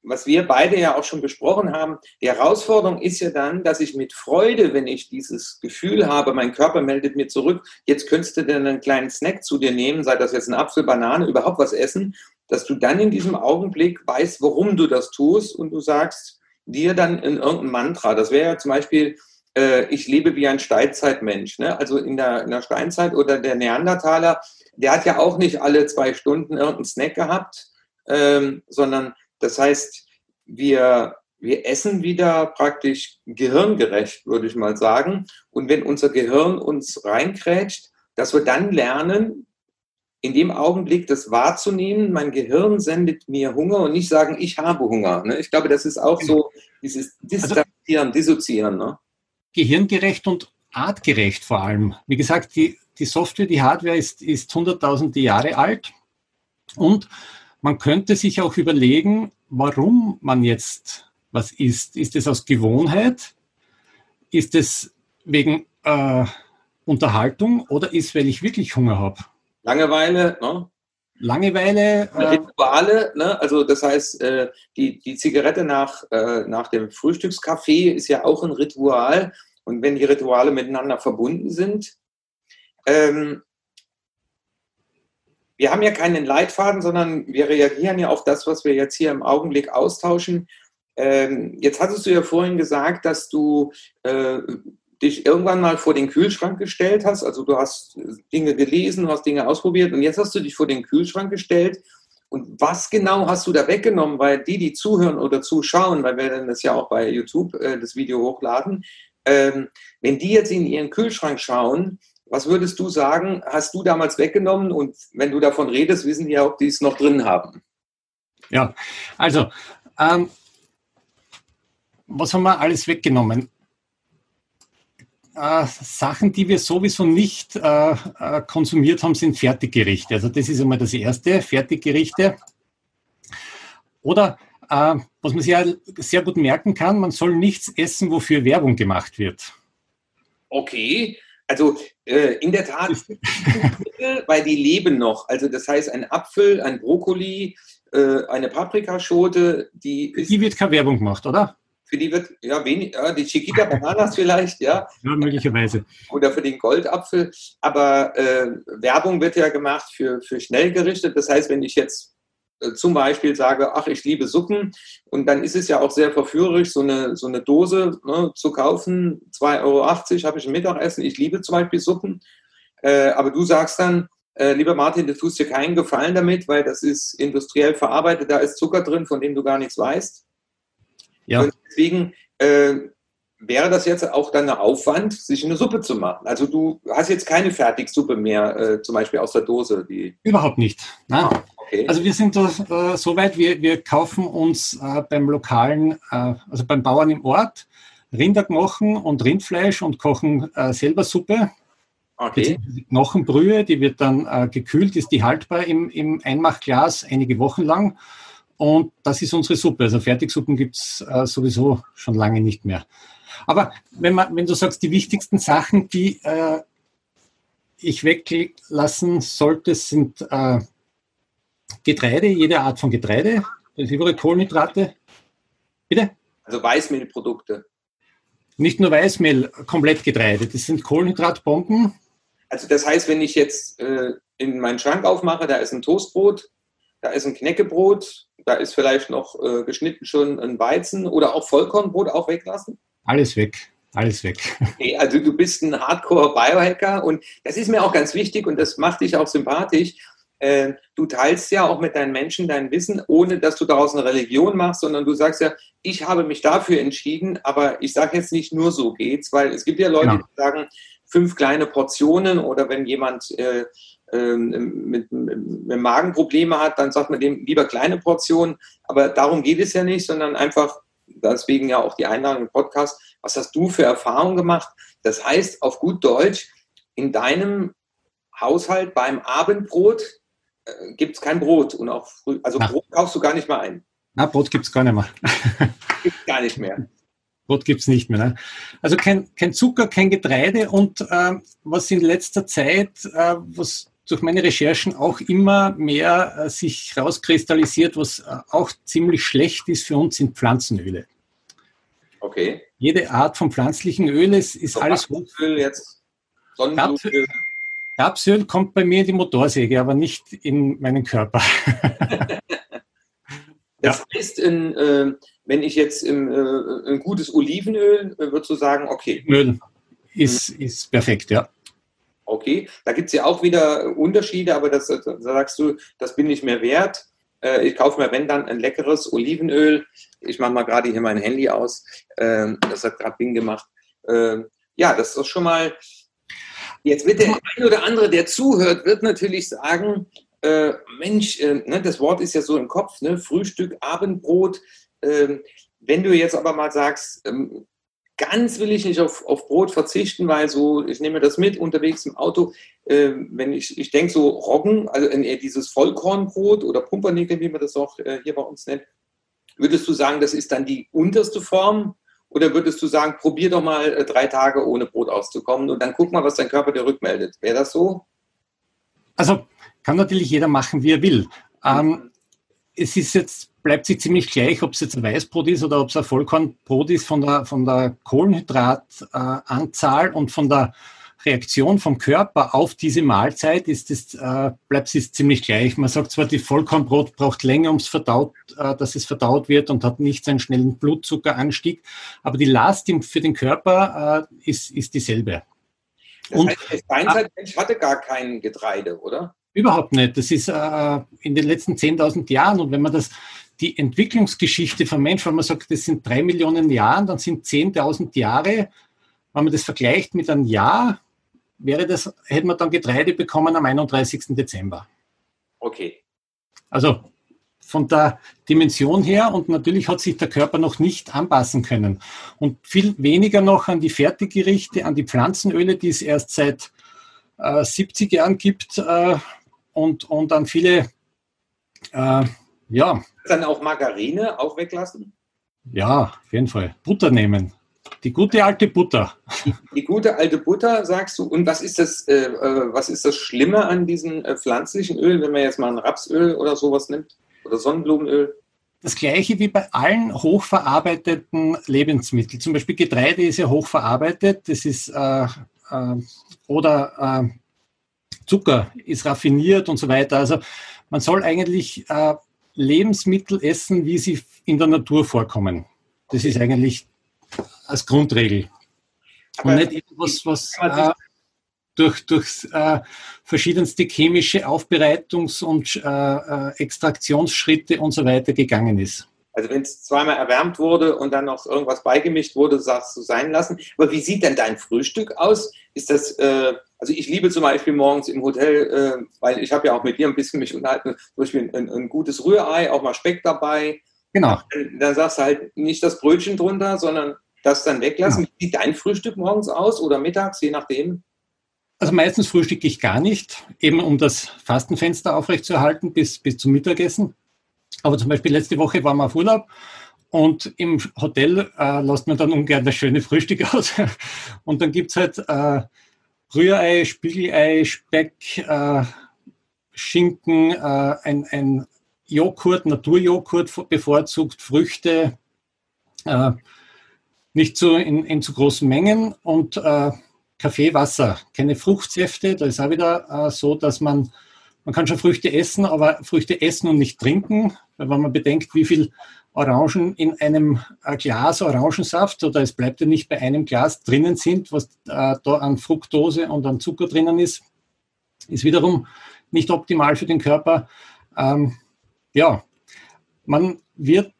was wir beide ja auch schon besprochen haben. Die Herausforderung ist ja dann, dass ich mit Freude, wenn ich dieses Gefühl habe, mein Körper meldet mir zurück, jetzt könntest du denn einen kleinen Snack zu dir nehmen, sei das jetzt ein Apfel, Banane, überhaupt was essen dass du dann in diesem Augenblick weißt, warum du das tust und du sagst dir dann in irgendein Mantra. Das wäre ja zum Beispiel, äh, ich lebe wie ein Steinzeitmensch. Ne? Also in der, in der Steinzeit oder der Neandertaler, der hat ja auch nicht alle zwei Stunden irgendeinen Snack gehabt, ähm, sondern das heißt, wir, wir essen wieder praktisch gehirngerecht, würde ich mal sagen. Und wenn unser Gehirn uns reinkrätscht, dass wir dann lernen, in dem Augenblick das wahrzunehmen, mein Gehirn sendet mir Hunger und nicht sagen, ich habe Hunger. Ne? Ich glaube, das ist auch so dieses Distanzieren, Dissoziieren. Ne? Gehirngerecht und artgerecht vor allem. Wie gesagt, die, die Software, die Hardware ist, ist hunderttausende Jahre alt und man könnte sich auch überlegen, warum man jetzt was isst? Ist es aus Gewohnheit? Ist es wegen äh, Unterhaltung oder ist, weil ich wirklich Hunger habe? Langeweile, ne? Langeweile. Äh, Rituale, ne? also das heißt, äh, die, die Zigarette nach, äh, nach dem Frühstückskaffee ist ja auch ein Ritual. Und wenn die Rituale miteinander verbunden sind, ähm, wir haben ja keinen Leitfaden, sondern wir reagieren ja auf das, was wir jetzt hier im Augenblick austauschen. Ähm, jetzt hattest du ja vorhin gesagt, dass du äh, dich irgendwann mal vor den Kühlschrank gestellt hast. Also du hast Dinge gelesen, du hast Dinge ausprobiert und jetzt hast du dich vor den Kühlschrank gestellt. Und was genau hast du da weggenommen? Weil die, die zuhören oder zuschauen, weil wir dann das ja auch bei YouTube äh, das Video hochladen, ähm, wenn die jetzt in ihren Kühlschrank schauen, was würdest du sagen, hast du damals weggenommen? Und wenn du davon redest, wissen ja, ob die es noch drin haben. Ja, also, ähm, was haben wir alles weggenommen? Äh, Sachen, die wir sowieso nicht äh, äh, konsumiert haben, sind Fertiggerichte. Also das ist einmal das Erste, Fertiggerichte. Oder äh, was man sich ja sehr gut merken kann, man soll nichts essen, wofür Werbung gemacht wird. Okay, also äh, in der Tat, weil die leben noch. Also das heißt, ein Apfel, ein Brokkoli, äh, eine Paprikaschote, die ist, Die wird keine Werbung gemacht, oder? Für die wird, ja, wenig, ja, die Chiquita Bananas vielleicht, ja. Ja, möglicherweise. Oder für den Goldapfel. Aber äh, Werbung wird ja gemacht für, für Schnellgerichte. Das heißt, wenn ich jetzt zum Beispiel sage, ach, ich liebe Suppen, und dann ist es ja auch sehr verführerisch, so eine, so eine Dose ne, zu kaufen, 2,80 Euro habe ich ein Mittagessen, ich liebe zum Beispiel Suppen, äh, aber du sagst dann, äh, lieber Martin, du tust dir keinen Gefallen damit, weil das ist industriell verarbeitet, da ist Zucker drin, von dem du gar nichts weißt. Ja. Und deswegen äh, wäre das jetzt auch dann ein Aufwand, sich eine Suppe zu machen. Also du hast jetzt keine Fertigsuppe mehr, äh, zum Beispiel aus der Dose. Die Überhaupt nicht. Nein. Okay. Also wir sind da äh, so weit, wir, wir kaufen uns äh, beim lokalen, äh, also beim Bauern im Ort, Rinderknochen und Rindfleisch und kochen äh, selber Suppe. Okay. Knochenbrühe, die wird dann äh, gekühlt, ist die haltbar im, im Einmachglas einige Wochen lang. Und das ist unsere Suppe. Also Fertigsuppen gibt es äh, sowieso schon lange nicht mehr. Aber wenn, man, wenn du sagst, die wichtigsten Sachen, die ich weglassen sollte, sind Getreide, jede Art von Getreide, überall Kohlenhydrate. Bitte? Also Weißmehlprodukte. Nicht nur Weißmehl, komplett Getreide. Das sind Kohlenhydratbomben. Also das heißt, wenn ich jetzt äh, in meinen Schrank aufmache, da ist ein Toastbrot, da ist ein Knäckebrot, da ist vielleicht noch äh, geschnitten schon ein Weizen oder auch Vollkornbrot auch weglassen? Alles weg. Alles weg. Okay, also du bist ein Hardcore-Biohacker und das ist mir auch ganz wichtig und das macht dich auch sympathisch. Äh, du teilst ja auch mit deinen Menschen dein Wissen, ohne dass du daraus eine Religion machst, sondern du sagst ja, ich habe mich dafür entschieden, aber ich sage jetzt nicht nur so geht's, weil es gibt ja Leute, genau. die sagen, fünf kleine Portionen oder wenn jemand äh, äh, mit, mit, Magenprobleme hat, dann sagt man dem lieber kleine Portionen. Aber darum geht es ja nicht, sondern einfach, deswegen ja auch die Einladung im Podcast, was hast du für Erfahrungen gemacht? Das heißt, auf gut Deutsch, in deinem Haushalt beim Abendbrot gibt es kein Brot und auch früh, also Na. Brot kaufst du gar nicht mehr ein. Na, Brot gibt es gar nicht mehr. gibt gar nicht mehr. Brot gibt es nicht mehr. Ne? Also kein, kein Zucker, kein Getreide und äh, was in letzter Zeit, äh, was durch meine Recherchen auch immer mehr äh, sich rauskristallisiert, was äh, auch ziemlich schlecht ist für uns, sind Pflanzenöle. Okay. Jede Art von pflanzlichen Öl ist, ist so alles. Öl jetzt. Sonnenblumenöl. Rapsöl kommt bei mir in die Motorsäge, aber nicht in meinen Körper. das ja. heißt, in, äh, wenn ich jetzt im, äh, ein gutes Olivenöl, äh, würdest du sagen, okay. Öl ist, ist perfekt, ja. Okay, da gibt es ja auch wieder Unterschiede, aber das, da sagst du, das bin ich mir wert. Äh, ich kaufe mir, wenn dann, ein leckeres Olivenöl. Ich mache mal gerade hier mein Handy aus. Ähm, das hat gerade Bing gemacht. Ähm, ja, das ist schon mal Jetzt wird der ein oder andere, der zuhört, wird natürlich sagen, äh, Mensch, äh, ne, das Wort ist ja so im Kopf, ne, Frühstück, Abendbrot. Äh, wenn du jetzt aber mal sagst, ähm, ganz will ich nicht auf, auf Brot verzichten, weil so, ich nehme das mit unterwegs im Auto, ähm, wenn ich, ich denke so Roggen, also äh, dieses Vollkornbrot oder Pumpernickel, wie man das auch äh, hier bei uns nennt, würdest du sagen, das ist dann die unterste Form? Oder würdest du sagen, probier doch mal äh, drei Tage ohne Brot auszukommen und dann guck mal, was dein Körper dir rückmeldet? Wäre das so? Also kann natürlich jeder machen, wie er will. Ähm, es ist jetzt, bleibt sich ziemlich gleich, ob es jetzt ein Weißbrot ist oder ob es ein Vollkornbrot ist von der, von der Kohlenhydratanzahl äh, und von der Reaktion vom Körper auf diese Mahlzeit ist es, äh, bleibt es ziemlich gleich. Man sagt zwar, die Vollkornbrot braucht länger, ums verdaut, äh, dass es verdaut wird und hat nicht so einen schnellen Blutzuckeranstieg, aber die Last für den Körper äh, ist, ist dieselbe. Das und, heißt, der Steinzeitmensch hatte gar kein Getreide, oder? Überhaupt nicht. Das ist äh, in den letzten 10.000 Jahren und wenn man das die Entwicklungsgeschichte vom Menschen, wenn man sagt, das sind drei Millionen Jahre, dann sind 10.000 Jahre, wenn man das vergleicht mit einem Jahr, wäre das, hätte man dann Getreide bekommen am 31. Dezember. Okay. Also von der Dimension her und natürlich hat sich der Körper noch nicht anpassen können. Und viel weniger noch an die Fertiggerichte, an die Pflanzenöle, die es erst seit äh, 70 Jahren gibt äh, und, und an viele, äh, ja. Dann auch Margarine auch weglassen? Ja, auf jeden Fall. Butter nehmen. Die gute alte Butter. Die, die, gute alte Butter, sagst du. Und was ist das, äh, äh, was ist das Schlimme an diesen äh, pflanzlichen Ölen, wenn man jetzt mal ein Rapsöl oder sowas nimmt? Oder Sonnenblumenöl? Das gleiche wie bei allen hochverarbeiteten Lebensmitteln. Zum Beispiel Getreide ist ja hochverarbeitet. Das ist äh, äh, oder äh, Zucker ist raffiniert und so weiter. Also man soll eigentlich Lebensmittel essen, wie sie in der Natur vorkommen. Das ist eigentlich als Grundregel. Aber und nicht etwas, was äh, durch, durch äh, verschiedenste chemische Aufbereitungs- und äh, äh, Extraktionsschritte und so weiter gegangen ist. Also wenn es zweimal erwärmt wurde und dann noch irgendwas beigemischt wurde, sagst du sein lassen. Aber wie sieht denn dein Frühstück aus? Ist das, äh, also ich liebe zum Beispiel morgens im Hotel, äh, weil ich habe ja auch mit dir ein bisschen mich unterhalten, zum Beispiel ein, ein gutes Rührei, auch mal Speck dabei. Genau. Dann, sagst du halt nicht das Brötchen drunter, sondern das dann weglassen. Ja. Wie sieht dein Frühstück morgens aus oder mittags, je nachdem? Also meistens frühstücke ich gar nicht, eben um das Fastenfenster aufrechtzuerhalten bis, bis zum Mittagessen. Aber zum Beispiel letzte Woche waren wir auf Urlaub und im Hotel äh, lässt man dann ungern das schöne Frühstück aus. und dann gibt es halt äh, Rührei, Spiegelei, Speck, äh, Schinken, äh, ein, ein Joghurt, Naturjoghurt bevorzugt, Früchte, äh, nicht so in, in zu großen Mengen und äh, Kaffee, Wasser, keine Fruchtsäfte. Da ist auch wieder äh, so, dass man, man kann schon Früchte essen, aber Früchte essen und nicht trinken. Weil wenn man bedenkt, wie viel Orangen in einem äh, Glas Orangensaft oder es bleibt ja nicht bei einem Glas drinnen sind, was äh, da an Fructose und an Zucker drinnen ist, ist wiederum nicht optimal für den Körper. Ähm, ja, man wird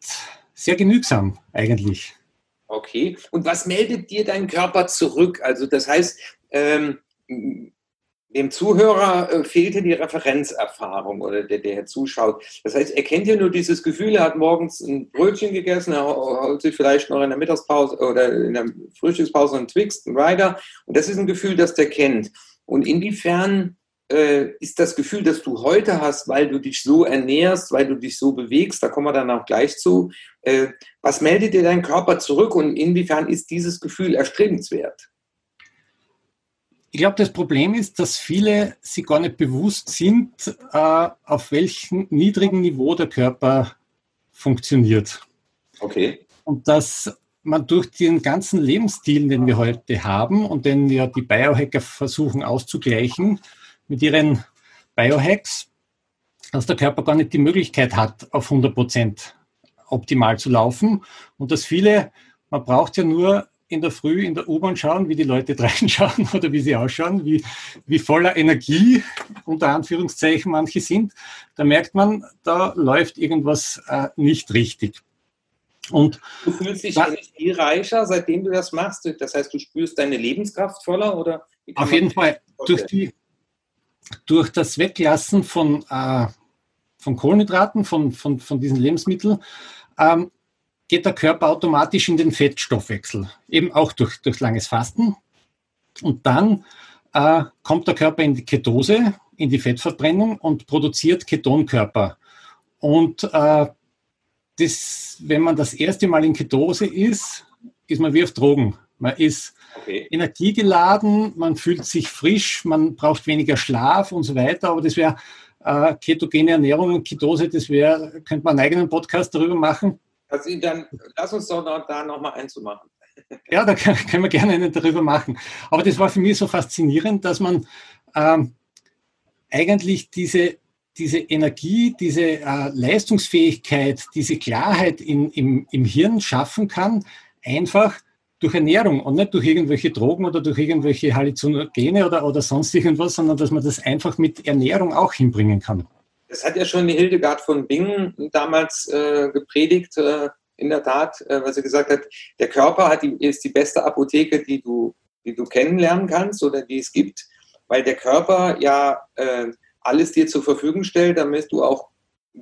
sehr genügsam eigentlich. Okay. Und was meldet dir dein Körper zurück? Also das heißt, ähm, dem Zuhörer äh, fehlte die Referenzerfahrung oder der, der zuschaut. Das heißt, er kennt ja nur dieses Gefühl, er hat morgens ein Brötchen gegessen, er holt sich vielleicht noch in der Mittagspause oder in der Frühstückspause einen Twix, einen Rider. Und das ist ein Gefühl, das der kennt. Und inwiefern äh, ist das Gefühl, das du heute hast, weil du dich so ernährst, weil du dich so bewegst, da kommen wir dann auch gleich zu, äh, was meldet dir dein Körper zurück und inwiefern ist dieses Gefühl erstrebenswert? Ich glaube, das Problem ist, dass viele sich gar nicht bewusst sind, äh, auf welchem niedrigen Niveau der Körper funktioniert. Okay. Und dass man durch den ganzen Lebensstil, den wir heute haben und den ja die Biohacker versuchen auszugleichen, mit ihren Biohacks, dass der Körper gar nicht die Möglichkeit hat, auf 100 Prozent optimal zu laufen und dass viele, man braucht ja nur in der Früh in der U-Bahn schauen, wie die Leute reinschauen oder wie sie ausschauen, wie, wie voller Energie unter Anführungszeichen manche sind, da merkt man, da läuft irgendwas äh, nicht richtig. Und du fühlst dich energiereicher, seitdem du das machst. Das heißt, du spürst deine Lebenskraft voller oder? Auf jeden Fall. Durch die, durch das Weglassen von, äh, von Kohlenhydraten, von, von, von diesen Lebensmitteln, ähm, geht der Körper automatisch in den Fettstoffwechsel, eben auch durch, durch langes Fasten. Und dann äh, kommt der Körper in die Ketose, in die Fettverbrennung und produziert Ketonkörper. Und äh, das, wenn man das erste Mal in Ketose ist, ist man wie auf Drogen. Man ist okay. energiegeladen, man fühlt sich frisch, man braucht weniger Schlaf und so weiter. Aber das wäre äh, ketogene Ernährung und Ketose, das wäre, könnte man einen eigenen Podcast darüber machen. Also dann lass uns doch noch, da nochmal einzumachen. Ja, da können wir gerne einen darüber machen. Aber das war für mich so faszinierend, dass man ähm, eigentlich diese, diese Energie, diese äh, Leistungsfähigkeit, diese Klarheit in, im, im Hirn schaffen kann, einfach durch Ernährung und nicht durch irgendwelche Drogen oder durch irgendwelche Halluzinogene oder, oder sonst irgendwas, sondern dass man das einfach mit Ernährung auch hinbringen kann. Das hat ja schon die Hildegard von Bingen damals äh, gepredigt, äh, in der Tat, äh, weil sie gesagt hat, der Körper die, ist die beste Apotheke, die du, die du kennenlernen kannst oder die es gibt, weil der Körper ja äh, alles dir zur Verfügung stellt, damit du auch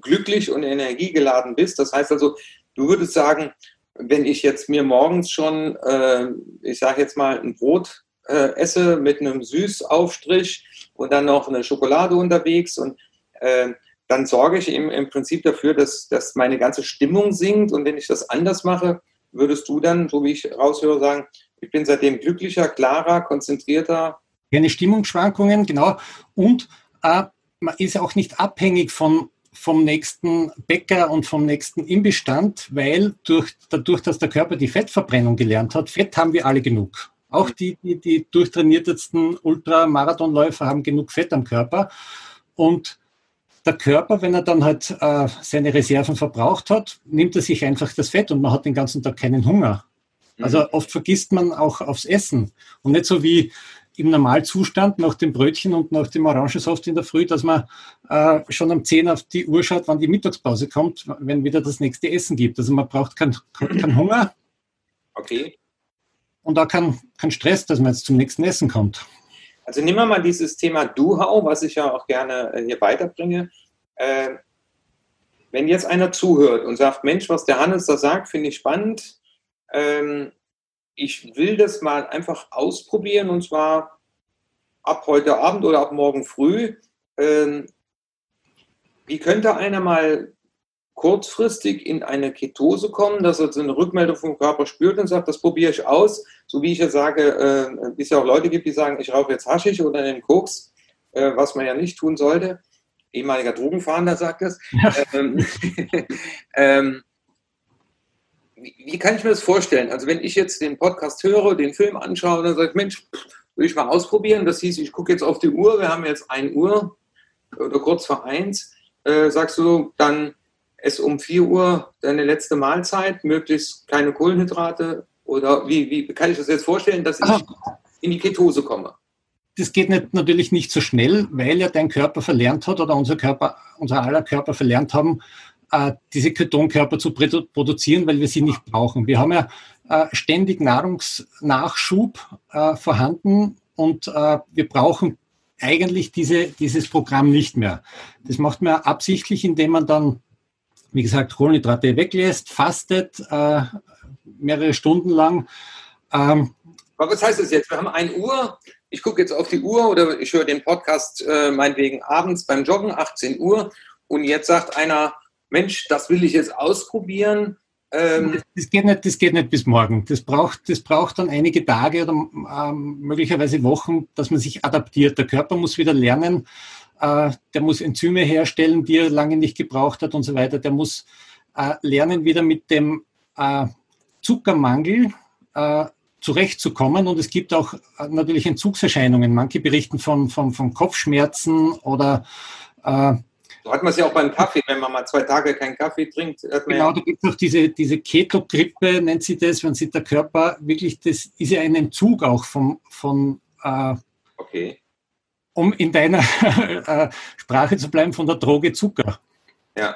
glücklich und energiegeladen bist. Das heißt also, du würdest sagen, wenn ich jetzt mir morgens schon, äh, ich sage jetzt mal, ein Brot äh, esse mit einem Süßaufstrich und dann noch eine Schokolade unterwegs und äh, dann sorge ich im, im Prinzip dafür, dass, dass meine ganze Stimmung sinkt. Und wenn ich das anders mache, würdest du dann, so wie ich raushöre, sagen, ich bin seitdem glücklicher, klarer, konzentrierter. Keine Stimmungsschwankungen, genau. Und äh, man ist auch nicht abhängig von vom nächsten Bäcker und vom nächsten Imbestand, weil durch, dadurch, dass der Körper die Fettverbrennung gelernt hat, Fett haben wir alle genug. Auch die, die, die durchtrainiertesten Ultramarathonläufer haben genug Fett am Körper. Und der Körper, wenn er dann halt äh, seine Reserven verbraucht hat, nimmt er sich einfach das Fett und man hat den ganzen Tag keinen Hunger. Also mhm. oft vergisst man auch aufs Essen. Und nicht so wie im Normalzustand nach dem Brötchen und nach dem Orangensaft in der Früh, dass man äh, schon um 10 auf die Uhr schaut, wann die Mittagspause kommt, wenn wieder das nächste Essen gibt. Also man braucht keinen kein Hunger. Okay. Und auch keinen kein Stress, dass man jetzt zum nächsten Essen kommt. Also nehmen wir mal dieses Thema Duhau, was ich ja auch gerne äh, hier weiterbringe. Äh, wenn jetzt einer zuhört und sagt, Mensch, was der Hannes da sagt, finde ich spannend. Ähm, ich will das mal einfach ausprobieren und zwar ab heute Abend oder ab morgen früh. Ähm, wie könnte einer mal kurzfristig in eine Ketose kommen, dass er so eine Rückmeldung vom Körper spürt und sagt, das probiere ich aus, so wie ich ja sage, äh, es ja auch Leute gibt, die sagen, ich rauche jetzt Haschig oder einen Koks, äh, was man ja nicht tun sollte. Ehemaliger Drogenfahnder sagt das. Ja. Ähm, ähm, wie, wie, kann ich mir das vorstellen? Also wenn ich jetzt den Podcast höre, den Film anschaue, dann sage ich, Mensch, will ich mal ausprobieren. Das hieß, ich gucke jetzt auf die Uhr, wir haben jetzt 1 Uhr oder kurz vor 1. Äh, sagst du, dann ess um 4 Uhr deine letzte Mahlzeit, möglichst keine Kohlenhydrate? Oder wie, wie kann ich das jetzt vorstellen, dass ich in die Ketose komme? Das geht nicht, natürlich nicht so schnell, weil ja dein Körper verlernt hat oder unser Körper, unser aller Körper verlernt haben, diese Ketonkörper zu produzieren, weil wir sie nicht brauchen. Wir haben ja äh, ständig Nahrungsnachschub äh, vorhanden und wir brauchen eigentlich diese, dieses Programm nicht mehr. Das macht man absichtlich, indem man dann, wie gesagt, Kohlenhydrate weglässt, fastet, mehrere Stunden lang. Ähm, Aber was heißt das jetzt? Wir haben 1 Uhr, ich gucke jetzt auf die Uhr oder ich höre den Podcast äh, meinetwegen abends beim Joggen, 18 Uhr, und jetzt sagt einer, Mensch, das will ich jetzt ausprobieren. Ähm das, geht nicht, das geht nicht bis morgen. Das braucht, das braucht dann einige Tage oder ähm, möglicherweise Wochen, dass man sich adaptiert. Der Körper muss wieder lernen, äh, der muss Enzyme herstellen, die er lange nicht gebraucht hat und so weiter. Der muss äh, lernen, wieder mit dem äh, Zuckermangel äh, zurechtzukommen. Und es gibt auch äh, natürlich Entzugserscheinungen. Manche berichten von, von, von Kopfschmerzen oder äh, so hat man es ja auch beim Kaffee, wenn man mal zwei Tage keinen Kaffee trinkt. genau, da gibt es auch diese, diese Keto-Grippe, nennt sie das, wenn sich der Körper wirklich, das ist ja ein Entzug auch vom, von, äh, okay. um in deiner äh, Sprache zu bleiben, von der Droge Zucker. Ja.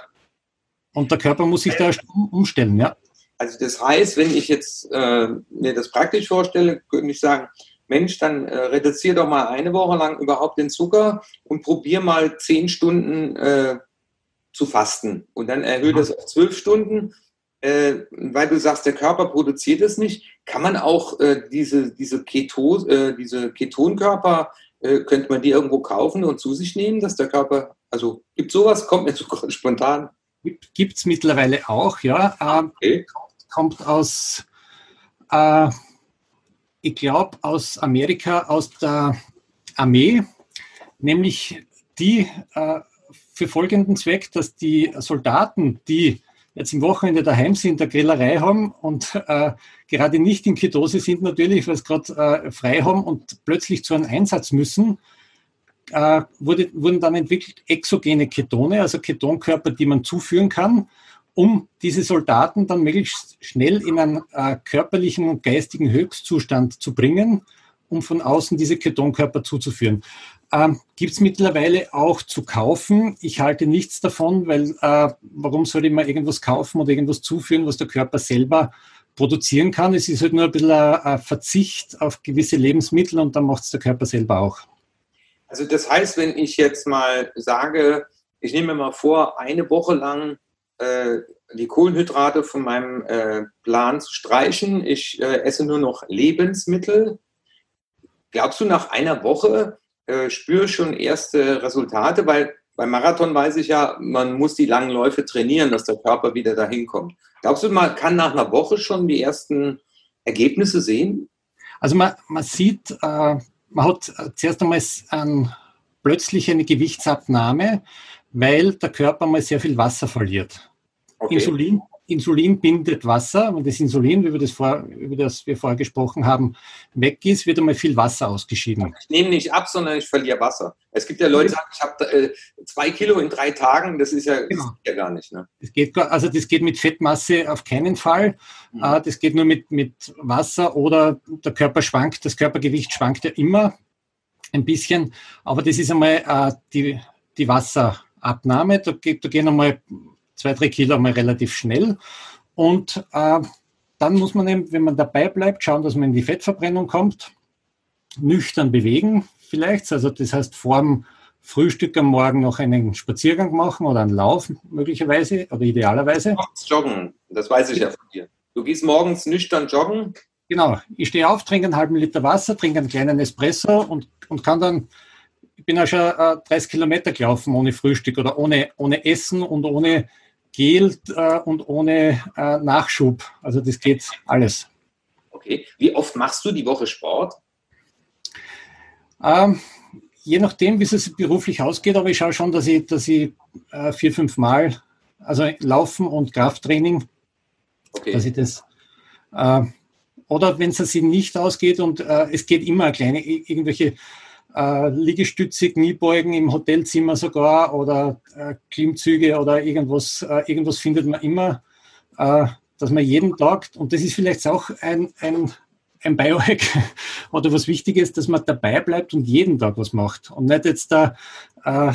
Und der Körper muss sich da umstellen, ja. Also das heißt, wenn ich jetzt äh, mir das praktisch vorstelle, könnte ich sagen, Mensch, dann äh, reduziere doch mal eine Woche lang überhaupt den Zucker und probier mal zehn Stunden äh, zu fasten. Und dann erhöhe das auf zwölf Stunden, äh, weil du sagst, der Körper produziert es nicht. Kann man auch äh, diese, diese, Keto, äh, diese Ketonkörper, äh, könnte man die irgendwo kaufen und zu sich nehmen, dass der Körper, also gibt sowas, kommt mir so spontan. gibt es mittlerweile auch, ja. Äh, okay. Kommt aus, äh, ich glaube, aus Amerika, aus der Armee, nämlich die äh, für folgenden Zweck, dass die Soldaten, die jetzt im Wochenende daheim sind, der Grillerei haben und äh, gerade nicht in Ketose sind natürlich, weil sie gerade äh, frei haben und plötzlich zu einem Einsatz müssen, äh, wurde, wurden dann entwickelt exogene Ketone, also Ketonkörper, die man zuführen kann, um diese Soldaten dann möglichst schnell in einen äh, körperlichen und geistigen Höchstzustand zu bringen, um von außen diese Ketonkörper zuzuführen. Ähm, Gibt es mittlerweile auch zu kaufen. Ich halte nichts davon, weil äh, warum soll ich mal irgendwas kaufen oder irgendwas zuführen, was der Körper selber produzieren kann? Es ist halt nur ein bisschen ein Verzicht auf gewisse Lebensmittel und dann macht es der Körper selber auch. Also das heißt, wenn ich jetzt mal sage, ich nehme mir mal vor, eine Woche lang äh, die Kohlenhydrate von meinem äh, Plan zu streichen, ich äh, esse nur noch Lebensmittel. Glaubst du, nach einer Woche äh, spüre schon erste Resultate, weil beim Marathon weiß ich ja, man muss die langen Läufe trainieren, dass der Körper wieder dahin kommt. Glaubst du, man kann nach einer Woche schon die ersten Ergebnisse sehen? Also man, man sieht, äh, man hat zuerst einmal ein, plötzlich eine Gewichtsabnahme, weil der Körper mal sehr viel Wasser verliert. Okay. Insulin Insulin bindet Wasser. Wenn das Insulin, wie wir das, vor, über das wir vorher gesprochen haben, weg ist, wird einmal viel Wasser ausgeschieden. Ich nehme nicht ab, sondern ich verliere Wasser. Es gibt ja Leute, die sagen, ich habe äh, zwei Kilo in drei Tagen. Das ist ja, genau. das ja gar nicht. Ne? Das geht, also das geht mit Fettmasse auf keinen Fall. Mhm. Äh, das geht nur mit, mit Wasser oder der Körper schwankt. Das Körpergewicht schwankt ja immer ein bisschen. Aber das ist einmal äh, die, die Wasserabnahme. Da, da gehen einmal zwei, drei Kilo mal relativ schnell. Und äh, dann muss man eben, wenn man dabei bleibt, schauen, dass man in die Fettverbrennung kommt, nüchtern bewegen vielleicht. Also das heißt, vor dem Frühstück am Morgen noch einen Spaziergang machen oder einen Lauf möglicherweise oder idealerweise. Joggen, das weiß ich ja von dir. Du gehst morgens nüchtern joggen. Genau, ich stehe auf, trinke einen halben Liter Wasser, trinke einen kleinen Espresso und, und kann dann, ich bin ja schon äh, 30 Kilometer gelaufen ohne Frühstück oder ohne, ohne Essen und ohne Gel äh, und ohne äh, Nachschub. Also das geht alles. Okay. Wie oft machst du die Woche Sport? Ähm, je nachdem, wie es beruflich ausgeht, aber ich schaue schon, dass ich, dass ich äh, vier, fünf Mal, also Laufen und Krafttraining, okay. dass ich das. Äh, oder wenn es sich nicht ausgeht und äh, es geht immer kleine irgendwelche äh, Liegestütze, Kniebeugen im Hotelzimmer sogar oder äh, Klimmzüge oder irgendwas, äh, irgendwas findet man immer, äh, dass man jeden Tag, und das ist vielleicht auch ein, ein, ein Biohack oder was Wichtiges, dass man dabei bleibt und jeden Tag was macht und nicht jetzt da äh,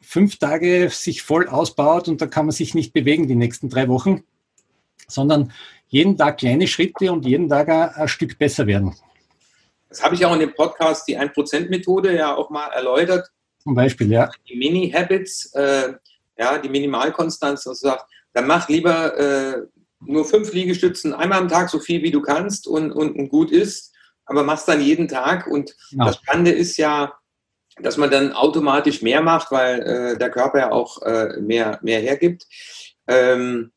fünf Tage sich voll ausbaut und da kann man sich nicht bewegen die nächsten drei Wochen, sondern jeden Tag kleine Schritte und jeden Tag ein, ein Stück besser werden. Das habe ich auch in dem Podcast, die 1%-Methode, ja auch mal erläutert. Zum Beispiel, ja. Die Mini-Habits, äh, ja, die Minimalkonstanz, dass du sagst, dann mach lieber äh, nur fünf Liegestützen einmal am Tag, so viel wie du kannst und, und gut ist, aber machst dann jeden Tag. Und genau. das Spannende ist ja, dass man dann automatisch mehr macht, weil äh, der Körper ja auch äh, mehr, mehr hergibt. Ähm,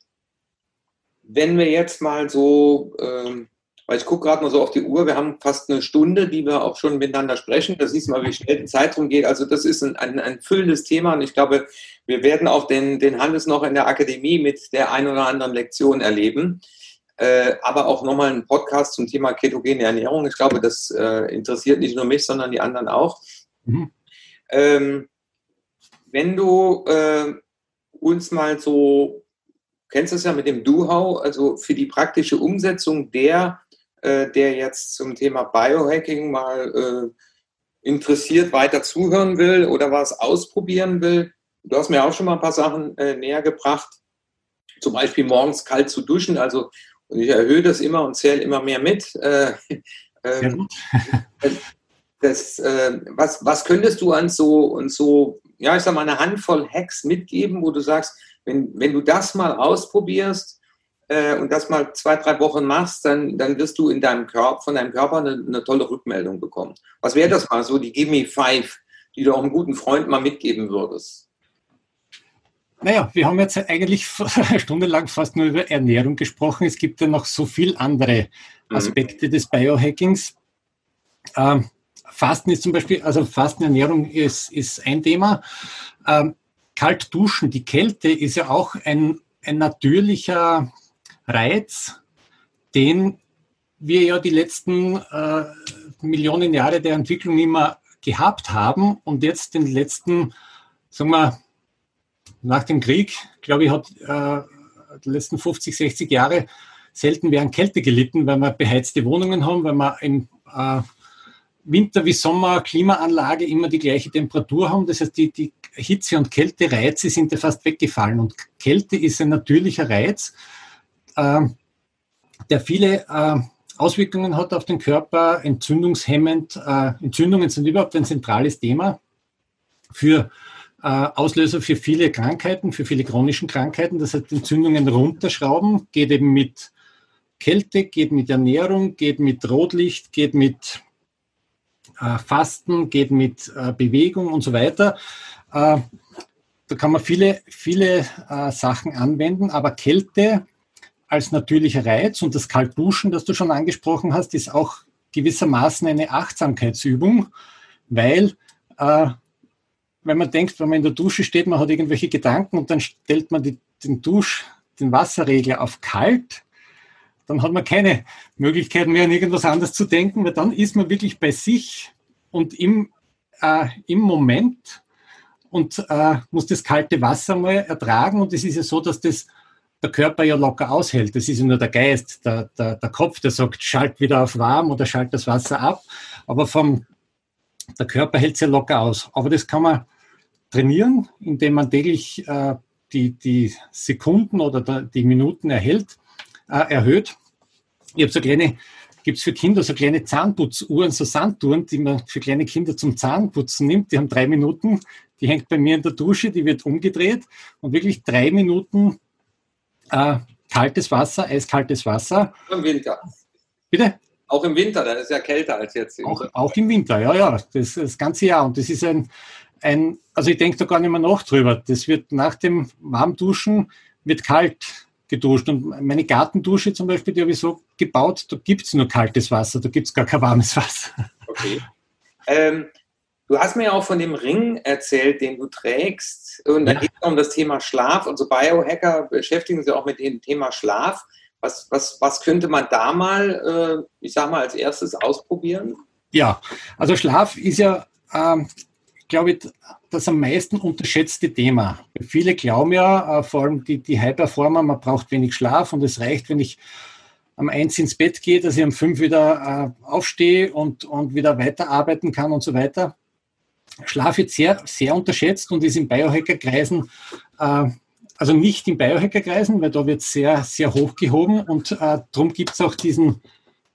wenn wir jetzt mal so ähm, weil ich gucke gerade mal so auf die Uhr, wir haben fast eine Stunde, die wir auch schon miteinander sprechen. Da siehst du mal, wie schnell die Zeit rumgeht. Also das ist ein, ein, ein füllendes Thema und ich glaube, wir werden auch den, den Hannes noch in der Akademie mit der ein oder anderen Lektion erleben. Äh, aber auch nochmal einen Podcast zum Thema ketogene Ernährung. Ich glaube, das äh, interessiert nicht nur mich, sondern die anderen auch. Mhm. Ähm, wenn du äh, uns mal so, kennst du es ja mit dem Do-How, also für die praktische Umsetzung der äh, der jetzt zum Thema Biohacking mal äh, interessiert weiter zuhören will oder was ausprobieren will. Du hast mir auch schon mal ein paar Sachen äh, näher gebracht. Zum Beispiel morgens kalt zu duschen. Also und ich erhöhe das immer und zähle immer mehr mit. Äh, ähm, das, äh, was, was könntest du an so und so, ja, ich sag mal, eine Handvoll Hacks mitgeben, wo du sagst, wenn, wenn du das mal ausprobierst, äh, und das mal zwei, drei Wochen machst, dann, dann wirst du in deinem Körper, von deinem Körper eine, eine tolle Rückmeldung bekommen. Was wäre das mal so, die Give Me Five, die du auch einem guten Freund mal mitgeben würdest? Naja, wir haben jetzt eigentlich stundenlang fast nur über Ernährung gesprochen. Es gibt ja noch so viele andere mhm. Aspekte mhm. des Biohackings. Ähm, Fasten ist zum Beispiel, also Fastenernährung ist, ist ein Thema. Ähm, kalt duschen, die Kälte ist ja auch ein, ein natürlicher Reiz, den wir ja die letzten äh, Millionen Jahre der Entwicklung immer gehabt haben und jetzt den letzten, sagen wir, nach dem Krieg, glaube ich, hat äh, die letzten 50, 60 Jahre selten an Kälte gelitten, weil wir beheizte Wohnungen haben, weil wir im äh, Winter wie Sommer Klimaanlage immer die gleiche Temperatur haben. Das heißt, die, die Hitze- und Kältereize sind ja fast weggefallen. Und Kälte ist ein natürlicher Reiz, äh, der viele äh, Auswirkungen hat auf den Körper, entzündungshemmend. Äh, Entzündungen sind überhaupt ein zentrales Thema für äh, Auslöser für viele Krankheiten, für viele chronischen Krankheiten. Das heißt, Entzündungen runterschrauben, geht eben mit Kälte, geht mit Ernährung, geht mit Rotlicht, geht mit Fasten, geht mit äh, Bewegung und so weiter. Äh, da kann man viele, viele äh, Sachen anwenden, aber Kälte als natürlicher Reiz und das Kaltduschen, das du schon angesprochen hast, ist auch gewissermaßen eine Achtsamkeitsübung, weil äh, wenn man denkt, wenn man in der Dusche steht, man hat irgendwelche Gedanken und dann stellt man die, den Dusch, den Wasserregler auf kalt, dann hat man keine Möglichkeit mehr an irgendwas anderes zu denken, weil dann ist man wirklich bei sich und im, äh, im Moment und äh, muss das kalte Wasser mal ertragen. Und es ist ja so, dass das der Körper ja locker aushält. Das ist ja nur der Geist, der, der, der Kopf, der sagt, schalt wieder auf warm oder schalt das Wasser ab. Aber vom, der Körper hält es ja locker aus. Aber das kann man trainieren, indem man täglich äh, die, die Sekunden oder die Minuten erhält, äh, erhöht. Ich habe so kleine gibt es für Kinder so kleine Zahnputzuhren, so Sanduhren, die man für kleine Kinder zum Zahnputzen nimmt. Die haben drei Minuten, die hängt bei mir in der Dusche, die wird umgedreht und wirklich drei Minuten äh, kaltes Wasser, eiskaltes Wasser. Im Winter. Bitte? Auch im Winter, dann ist ja kälter als jetzt. Auch, auch im Winter, ja, ja, das, das ganze Jahr. Und das ist ein, ein also ich denke da gar nicht mehr nach drüber. Das wird nach dem Warmduschen, wird kalt geduscht. Und meine Gartendusche zum Beispiel, die habe ich so gebaut, da gibt es nur kaltes Wasser, da gibt es gar kein warmes Wasser. Okay. Ähm, du hast mir ja auch von dem Ring erzählt, den du trägst. Und da ja. geht es um das Thema Schlaf. Und so Biohacker beschäftigen sich auch mit dem Thema Schlaf. Was, was, was könnte man da mal, äh, ich sag mal, als erstes ausprobieren? Ja, also Schlaf ist ja ähm, glaube ich, das am meisten unterschätzte Thema. Viele glauben ja, äh, vor allem die, die High-Performer, man braucht wenig Schlaf und es reicht, wenn ich am eins ins Bett gehe, dass ich um fünf wieder äh, aufstehe und, und wieder weiterarbeiten kann und so weiter. Schlaf wird sehr, sehr unterschätzt und ist in Biohacker-Kreisen, äh, also nicht in Biohacker-Kreisen, weil da wird sehr, sehr hoch gehoben und äh, darum gibt es auch diesen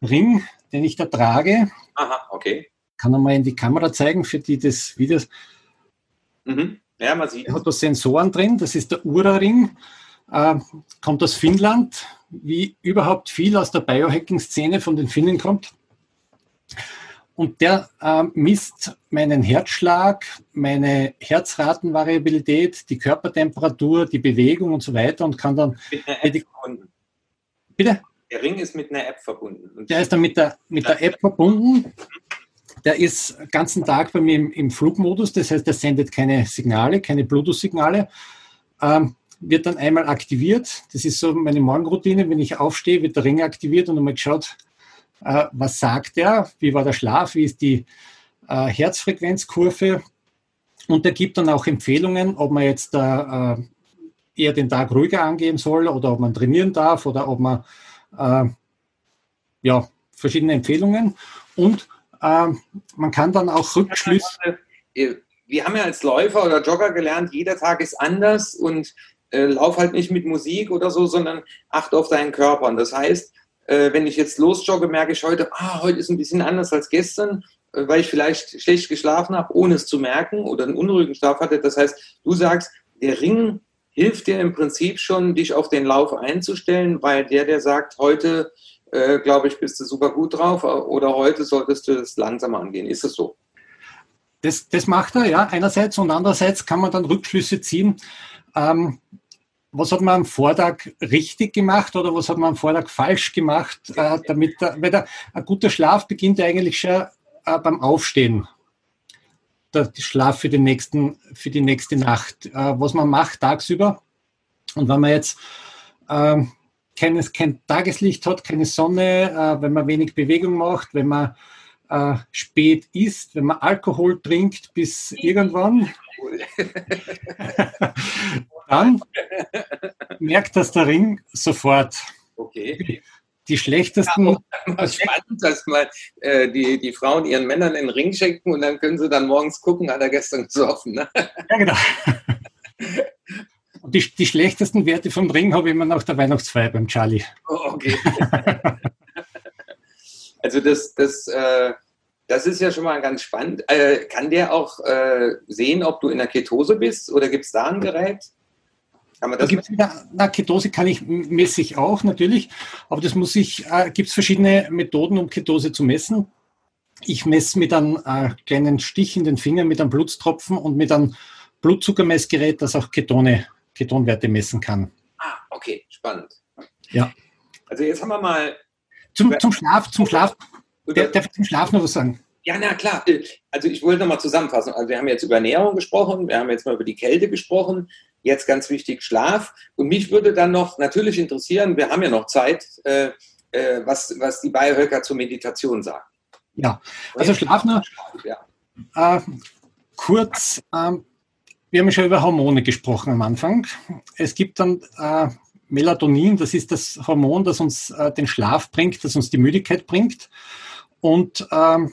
Ring, den ich da trage. Aha, okay kann er mal in die Kamera zeigen, für die das Videos. Mhm. Ja, man sieht. Er hat da Sensoren drin, das ist der Ura-Ring, äh, kommt aus Finnland, wie überhaupt viel aus der Biohacking-Szene von den Finnen kommt. Und der äh, misst meinen Herzschlag, meine Herzratenvariabilität, die Körpertemperatur, die Bewegung und so weiter und kann dann. Mit einer App verbunden. Bitte? Der Ring ist mit einer App verbunden. Der ist dann mit der, mit der App verbunden der ist den ganzen Tag bei mir im, im Flugmodus, das heißt, er sendet keine Signale, keine Bluetooth-Signale. Ähm, wird dann einmal aktiviert. Das ist so meine Morgenroutine. Wenn ich aufstehe, wird der Ring aktiviert und einmal geschaut, äh, was sagt er, wie war der Schlaf, wie ist die äh, Herzfrequenzkurve. Und er gibt dann auch Empfehlungen, ob man jetzt äh, eher den Tag ruhiger angehen soll oder ob man trainieren darf oder ob man äh, ja, verschiedene Empfehlungen. Und ähm, man kann dann auch Rückschlüsse. Wir haben ja als Läufer oder Jogger gelernt, jeder Tag ist anders und äh, lauf halt nicht mit Musik oder so, sondern achte auf deinen Körper. Und das heißt, äh, wenn ich jetzt losjogge, merke ich heute, ah, heute ist ein bisschen anders als gestern, äh, weil ich vielleicht schlecht geschlafen habe, ohne es zu merken oder einen unruhigen Schlaf hatte. Das heißt, du sagst, der Ring hilft dir im Prinzip schon, dich auf den Lauf einzustellen, weil der, der sagt, heute äh, glaube ich, bist du super gut drauf oder heute solltest du es langsamer angehen. Ist es so? Das, das macht er, ja, einerseits und andererseits kann man dann Rückschlüsse ziehen. Ähm, was hat man am Vortag richtig gemacht oder was hat man am Vortag falsch gemacht, äh, damit weil der, ein guter Schlaf beginnt ja eigentlich schon äh, beim Aufstehen. Der Schlaf für, den nächsten, für die nächste Nacht. Äh, was man macht tagsüber. Und wenn man jetzt ähm, keines, kein Tageslicht hat, keine Sonne, äh, wenn man wenig Bewegung macht, wenn man äh, spät isst, wenn man Alkohol trinkt bis irgendwann, dann merkt das der Ring sofort. Okay. Die schlechtesten. Ja, spannend, dass mal äh, die, die Frauen ihren Männern den Ring schenken und dann können sie dann morgens gucken, hat er gestern gesoffen. Ne? Ja, genau. Die, die, schlechtesten Werte vom Ring habe ich immer nach der Weihnachtsfeier beim Charlie. Oh, okay. also das, das, äh, das ist ja schon mal ganz spannend. Äh, kann der auch äh, sehen, ob du in der Ketose bist oder gibt es da ein Gerät? Kann man das da gibt's wieder, na, Ketose kann ich messe ich auch natürlich, aber das muss ich, äh, gibt es verschiedene Methoden, um Ketose zu messen. Ich messe mit einem äh, kleinen Stich in den Finger, mit einem Blutstropfen und mit einem Blutzuckermessgerät, das auch Ketone Ketonwerte messen kann. Ah, okay, spannend. Ja. Also jetzt haben wir mal. Zum, zum Schlaf, zum Schlaf. Der, darf ich zum Schlaf noch was sagen? Ja, na klar. Also ich wollte nochmal zusammenfassen. Also wir haben jetzt über Ernährung gesprochen, wir haben jetzt mal über die Kälte gesprochen. Jetzt ganz wichtig Schlaf. Und mich würde dann noch natürlich interessieren, wir haben ja noch Zeit, äh, äh, was, was die Biohacker zur Meditation sagen. Ja, also Schlaf nur. Ja. Äh, kurz, ähm, wir haben schon über Hormone gesprochen am Anfang. Es gibt dann äh, Melatonin, das ist das Hormon, das uns äh, den Schlaf bringt, das uns die Müdigkeit bringt. Und ähm,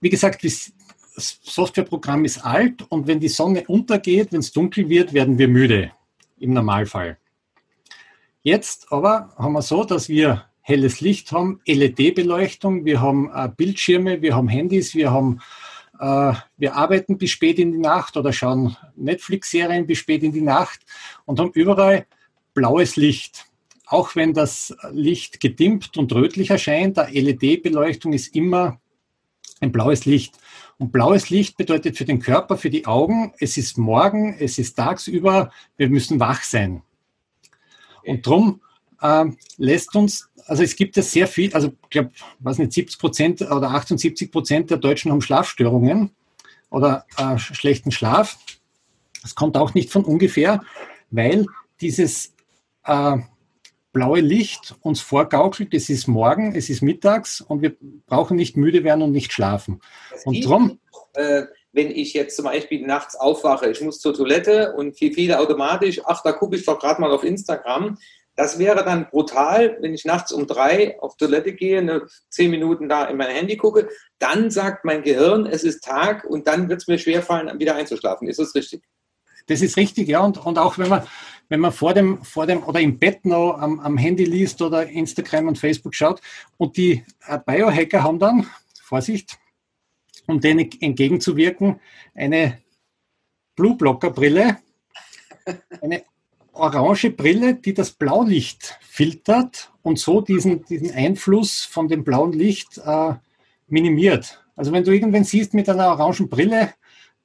wie gesagt, das Softwareprogramm ist alt und wenn die Sonne untergeht, wenn es dunkel wird, werden wir müde im Normalfall. Jetzt aber haben wir so, dass wir helles Licht haben, LED-Beleuchtung, wir haben äh, Bildschirme, wir haben Handys, wir haben wir arbeiten bis spät in die Nacht oder schauen Netflix-Serien bis spät in die Nacht und haben überall blaues Licht. Auch wenn das Licht gedimmt und rötlich erscheint, der LED-Beleuchtung ist immer ein blaues Licht. Und blaues Licht bedeutet für den Körper, für die Augen, es ist morgen, es ist tagsüber, wir müssen wach sein. Und darum äh, lässt uns, also es gibt ja sehr viel, also ich glaube, was nicht, 70 Prozent oder 78 Prozent der Deutschen haben Schlafstörungen oder äh, schlechten Schlaf. Das kommt auch nicht von ungefähr, weil dieses äh, blaue Licht uns vorgaukelt, es ist morgen, es ist mittags und wir brauchen nicht müde werden und nicht schlafen. und darum. Äh, wenn ich jetzt zum Beispiel nachts aufwache, ich muss zur Toilette und viel, viele automatisch, ach, da gucke ich doch gerade mal auf Instagram, das wäre dann brutal, wenn ich nachts um drei auf Toilette gehe, eine zehn Minuten da in mein Handy gucke, dann sagt mein Gehirn, es ist Tag und dann wird es mir schwerfallen, wieder einzuschlafen. Ist das richtig? Das ist richtig, ja. Und, und auch wenn man, wenn man vor dem, vor dem oder im Bett noch am, am Handy liest oder Instagram und Facebook schaut und die äh, Biohacker haben dann, Vorsicht, um denen entgegenzuwirken, eine Blue Blocker Brille, eine orange Brille, die das Blaulicht filtert und so diesen, diesen Einfluss von dem blauen Licht äh, minimiert. Also wenn du irgendwann siehst mit einer orangen Brille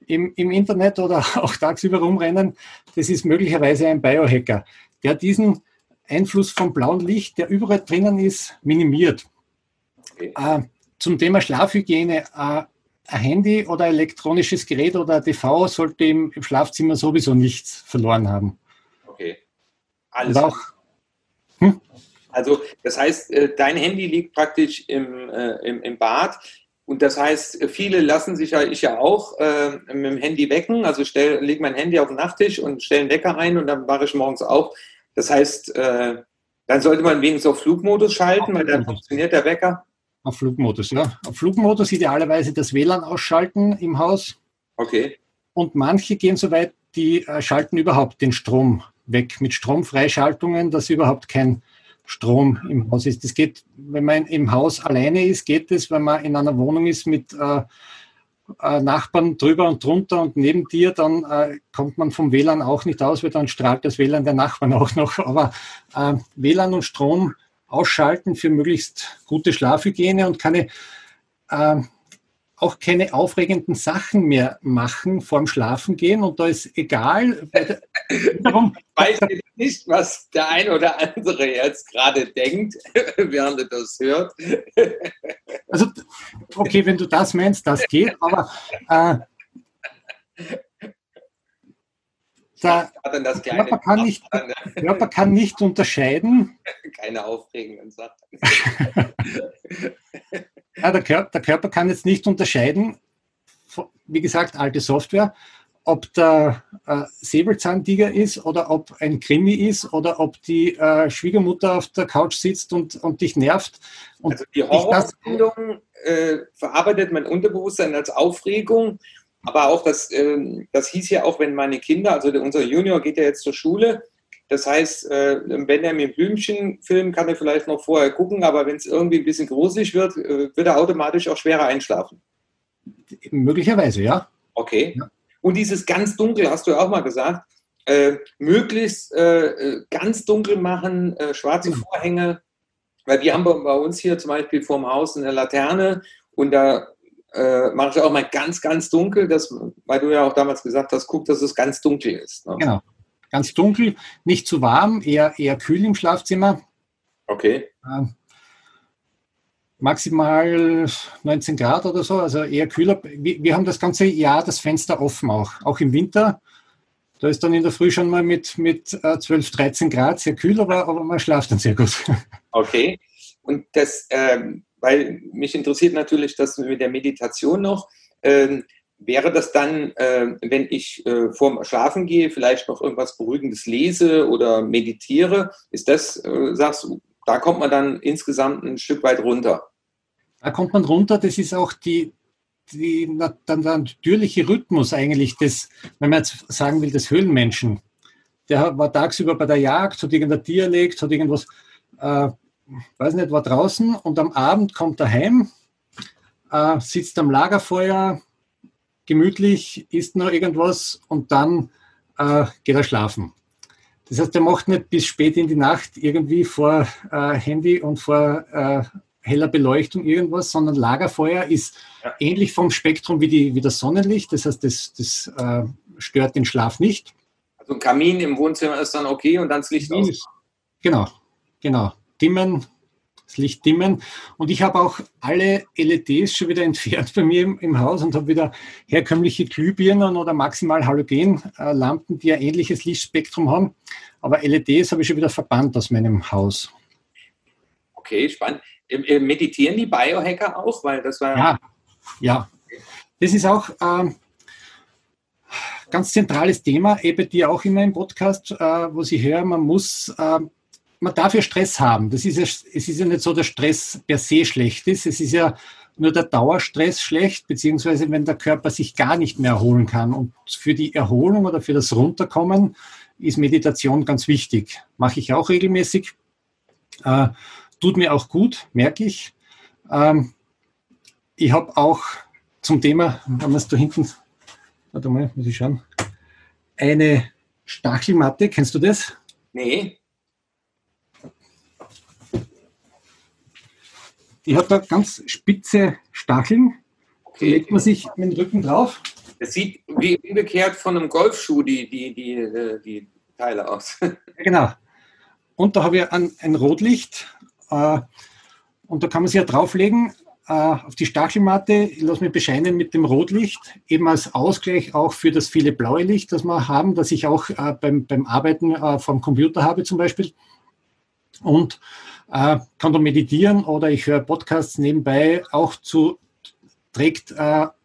im, im Internet oder auch tagsüber rumrennen, das ist möglicherweise ein Biohacker, der diesen Einfluss vom blauen Licht, der überall drinnen ist, minimiert. Äh, zum Thema Schlafhygiene. Äh, ein Handy oder elektronisches Gerät oder ein TV sollte im, im Schlafzimmer sowieso nichts verloren haben. Alles. auch, hm? Also das heißt, äh, dein Handy liegt praktisch im, äh, im, im Bad. Und das heißt, viele lassen sich ja, ich ja auch, äh, mit dem Handy wecken. Also stell, leg mein Handy auf den Nachttisch und stelle einen Wecker ein und dann wache ich morgens auf. Das heißt, äh, dann sollte man wenigstens auf Flugmodus schalten, weil dann funktioniert der Wecker. Auf Flugmodus, ja. Auf Flugmodus idealerweise das WLAN ausschalten im Haus. Okay. Und manche gehen so weit, die äh, schalten überhaupt den Strom weg mit Stromfreischaltungen, dass überhaupt kein Strom im Haus ist. Das geht, wenn man im Haus alleine ist, geht es, wenn man in einer Wohnung ist mit äh, äh, Nachbarn drüber und drunter und neben dir, dann äh, kommt man vom WLAN auch nicht aus, weil dann strahlt das WLAN der Nachbarn auch noch. Aber äh, WLAN und Strom ausschalten für möglichst gute Schlafhygiene und keine äh, auch keine aufregenden Sachen mehr machen vorm Schlafen gehen und da ist egal, Darum, ich weiß nicht, was der ein oder andere jetzt gerade denkt, während er das hört. Also, okay, wenn du das meinst, das geht, aber äh, der Körper kann, nicht, der Körper kann nicht unterscheiden. Keine aufregenden Sachen. ja, der, Körper, der Körper kann jetzt nicht unterscheiden, wie gesagt, alte Software, ob der äh, Säbelzahntiger ist oder ob ein Krimi ist oder ob die äh, Schwiegermutter auf der Couch sitzt und, und dich nervt. Und also die Horrorsendung äh, verarbeitet mein Unterbewusstsein als Aufregung, aber auch das, äh, das hieß ja auch, wenn meine Kinder, also unser Junior geht ja jetzt zur Schule, das heißt, äh, wenn er mit Blümchen filmt, kann er vielleicht noch vorher gucken, aber wenn es irgendwie ein bisschen gruselig wird, äh, wird er automatisch auch schwerer einschlafen. Möglicherweise, ja. Okay. Ja. Und dieses ganz dunkel, hast du ja auch mal gesagt, äh, möglichst äh, ganz dunkel machen, äh, schwarze mhm. Vorhänge, weil wir haben bei, uns hier zum Beispiel vorm Haus eine Laterne und da äh, mache ich auch mal ganz, ganz dunkel, dass, weil du ja auch damals gesagt hast, guck, dass es ganz dunkel ist. Ne? Genau. Ganz dunkel, nicht zu warm, eher, eher kühl im Schlafzimmer. Okay. Ähm, maximal 19 Grad oder so, also eher kühler. Wir, haben das ganze Jahr das Fenster offen auch, auch im Winter. Da ist dann in der Früh schon mal mit, mit 12, äh, 13 Grad sehr kühl, aber, aber man schlaft dann sehr gut. Okay. Und das, ähm, weil mich interessiert natürlich das mit der Meditation noch. Ähm, wäre das dann, äh, wenn ich äh, vorm Schlafen gehe, vielleicht noch irgendwas Beruhigendes lese oder meditiere? Ist das, äh, sagst du, da kommt man dann insgesamt ein Stück weit runter? Da kommt man runter, das ist auch die, die, der natürliche Rhythmus eigentlich des, wenn man jetzt sagen will, des Höhlenmenschen. Der war tagsüber bei der Jagd, hat irgendein Tier erlegt, hat irgendwas, äh, weiß nicht, war draußen und am Abend kommt er heim, äh, sitzt am Lagerfeuer, gemütlich, isst noch irgendwas und dann äh, geht er schlafen. Das heißt, er macht nicht bis spät in die Nacht irgendwie vor äh, Handy und vor äh, heller Beleuchtung irgendwas, sondern Lagerfeuer ist ja. ähnlich vom Spektrum wie, die, wie das Sonnenlicht. Das heißt, das, das äh, stört den Schlaf nicht. Also ein Kamin im Wohnzimmer ist dann okay und dann das Licht aus. Genau, genau. Dimmen, das Licht dimmen. Und ich habe auch alle LEDs schon wieder entfernt bei mir im, im Haus und habe wieder herkömmliche Glühbirnen oder maximal Halogenlampen, die ein ähnliches Lichtspektrum haben. Aber LEDs habe ich schon wieder verbannt aus meinem Haus. Okay, spannend. Meditieren die Biohacker auch? Weil das war. Ja, ja. Das ist auch ähm, ganz zentrales Thema, eben dir auch in meinem Podcast, äh, wo Sie hören, man muss, äh, man darf ja Stress haben. Das ist ja, es ist ja nicht so, dass Stress per se schlecht ist. Es ist ja nur der Dauerstress schlecht, beziehungsweise wenn der Körper sich gar nicht mehr erholen kann. Und für die Erholung oder für das Runterkommen ist Meditation ganz wichtig. Mache ich auch regelmäßig. Äh, tut mir auch gut, merke ich. Ähm, ich habe auch zum Thema, haben wir es da hinten, warte mal, muss ich schauen, eine Stachelmatte, kennst du das? Nee. Die hat da ganz spitze Stacheln. Okay. Da legt man sich mit dem Rücken drauf. Das sieht wie umgekehrt von einem Golfschuh die, die, die, äh, die Teile aus. genau. Und da habe ich ein, ein Rotlicht und da kann man sich ja drauflegen äh, auf die Stachelmatte. Ich lasse mich bescheinen mit dem Rotlicht, eben als Ausgleich auch für das viele blaue Licht, das wir haben, das ich auch äh, beim, beim Arbeiten vom Computer habe zum Beispiel. Und kann dann meditieren oder ich höre Podcasts nebenbei, auch zu, trägt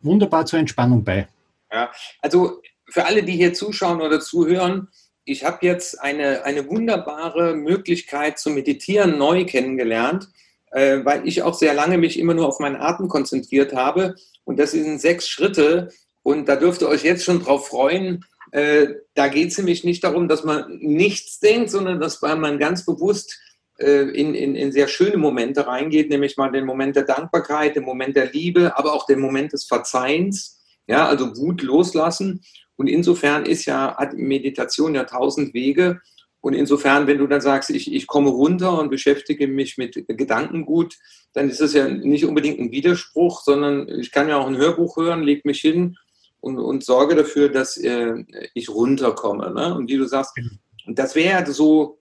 wunderbar zur Entspannung bei. Ja, also für alle, die hier zuschauen oder zuhören, ich habe jetzt eine, eine wunderbare Möglichkeit zu meditieren neu kennengelernt, äh, weil ich auch sehr lange mich immer nur auf meinen Atem konzentriert habe. Und das sind sechs Schritte. Und da dürft ihr euch jetzt schon drauf freuen. Äh, da geht es nämlich nicht darum, dass man nichts denkt, sondern dass man ganz bewusst äh, in, in, in sehr schöne Momente reingeht, nämlich mal den Moment der Dankbarkeit, den Moment der Liebe, aber auch den Moment des Verzeihens. Ja, also Wut loslassen. Und insofern ist ja, hat Meditation ja tausend Wege. Und insofern, wenn du dann sagst, ich, ich komme runter und beschäftige mich mit Gedankengut, dann ist das ja nicht unbedingt ein Widerspruch, sondern ich kann ja auch ein Hörbuch hören, leg mich hin und, und sorge dafür, dass äh, ich runterkomme. Ne? Und wie du sagst, genau. und das wäre so,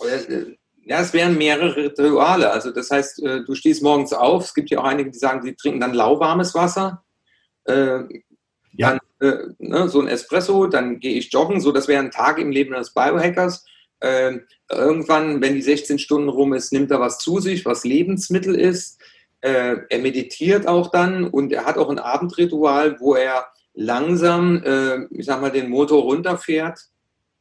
äh, ja, es wären mehrere Rituale. Also das heißt, äh, du stehst morgens auf. Es gibt ja auch einige, die sagen, sie trinken dann lauwarmes Wasser. Äh, ja. Dann äh, ne, so ein Espresso, dann gehe ich joggen. So, das wäre ein Tag im Leben eines Biohackers. Äh, irgendwann, wenn die 16 Stunden rum ist, nimmt er was zu sich, was Lebensmittel ist. Äh, er meditiert auch dann und er hat auch ein Abendritual, wo er langsam, äh, ich sag mal, den Motor runterfährt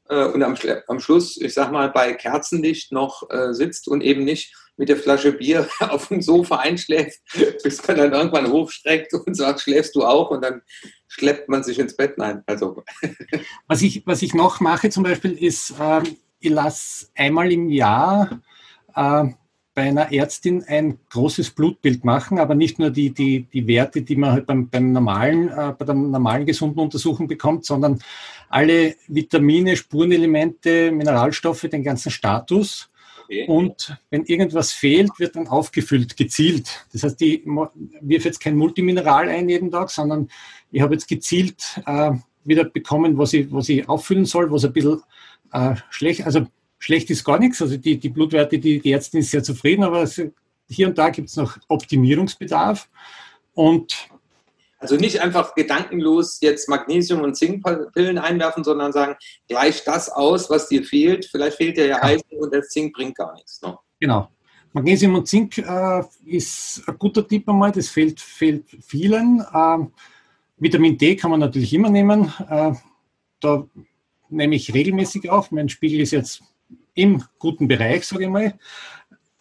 äh, und am, am, Schluss, ich sag mal, bei Kerzenlicht noch äh, sitzt und eben nicht mit der Flasche Bier auf dem Sofa einschläft, bis man dann irgendwann hochstreckt und sagt, schläfst du auch? Und dann schleppt man sich ins Bett. Nein, also. Was ich, was ich noch mache zum Beispiel ist, äh, ich lasse einmal im Jahr äh, bei einer Ärztin ein großes Blutbild machen, aber nicht nur die, die, die Werte, die man halt beim, beim normalen, äh, bei der normalen gesunden Untersuchung bekommt, sondern alle Vitamine, Spurenelemente, Mineralstoffe, den ganzen Status. Okay. Und wenn irgendwas fehlt, wird dann aufgefüllt, gezielt. Das heißt, ich wirf jetzt kein Multimineral ein jeden Tag, sondern ich habe jetzt gezielt äh, wieder bekommen, was ich, was ich auffüllen soll, was ein bisschen äh, schlecht, also schlecht ist gar nichts. Also die, die Blutwerte, die, die Ärztin ist sehr zufrieden, aber hier und da gibt es noch Optimierungsbedarf. Und also nicht einfach gedankenlos jetzt Magnesium- und Zinkpillen einwerfen, sondern sagen, gleich das aus, was dir fehlt. Vielleicht fehlt dir ja. Eisen und der Zink bringt gar nichts. Ne? Genau. Magnesium und Zink äh, ist ein guter Tipp einmal, das fehlt, fehlt vielen. Äh, Vitamin D kann man natürlich immer nehmen. Äh, da nehme ich regelmäßig auf. Mein Spiegel ist jetzt im guten Bereich, sage ich mal.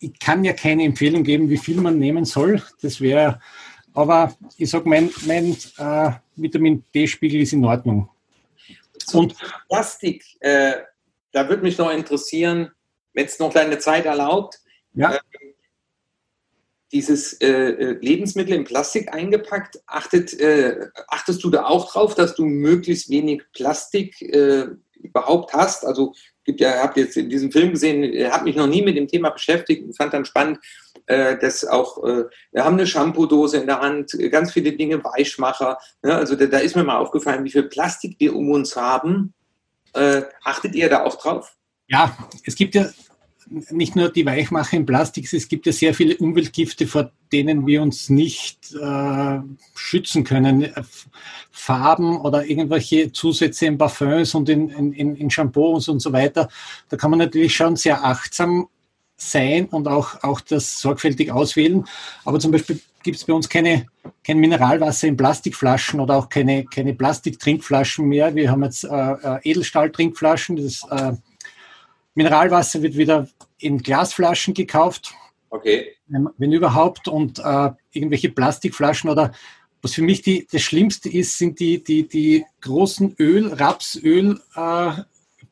Ich kann ja keine Empfehlung geben, wie viel man nehmen soll. Das wäre, aber ich sage, mein, mein äh, Vitamin D-Spiegel ist in Ordnung. Und Plastik, äh, da würde mich noch interessieren, wenn es noch deine Zeit erlaubt, ja. äh, dieses äh, Lebensmittel in Plastik eingepackt, achtet, äh, achtest du da auch drauf, dass du möglichst wenig Plastik äh, überhaupt hast? Also gibt ja, habt jetzt in diesem Film gesehen, habe mich noch nie mit dem Thema beschäftigt und fand dann spannend, äh, dass auch, äh, wir haben eine Shampoo-Dose in der Hand, ganz viele Dinge, Weichmacher. Ne? Also da, da, ist mir mal aufgefallen, wie viel Plastik wir um uns haben. Äh, achtet ihr da auch drauf? Ja, es gibt ja nicht nur die Weichmacher in Plastik, es gibt ja sehr viele Umweltgifte, vor denen wir uns nicht äh, schützen können. Farben oder irgendwelche Zusätze in Parfums und in, in, in Shampoos und so weiter. Da kann man natürlich schon sehr achtsam sein und auch, auch das sorgfältig auswählen. Aber zum Beispiel gibt es bei uns keine, kein Mineralwasser in Plastikflaschen oder auch keine, keine Plastiktrinkflaschen mehr. Wir haben jetzt äh, äh Edelstahl-Trinkflaschen. Das äh, Mineralwasser wird wieder in Glasflaschen gekauft. Okay. Wenn, wenn überhaupt. Und äh, irgendwelche Plastikflaschen oder was für mich die, das Schlimmste ist, sind die, die, die großen Öl, Rapsöl, äh,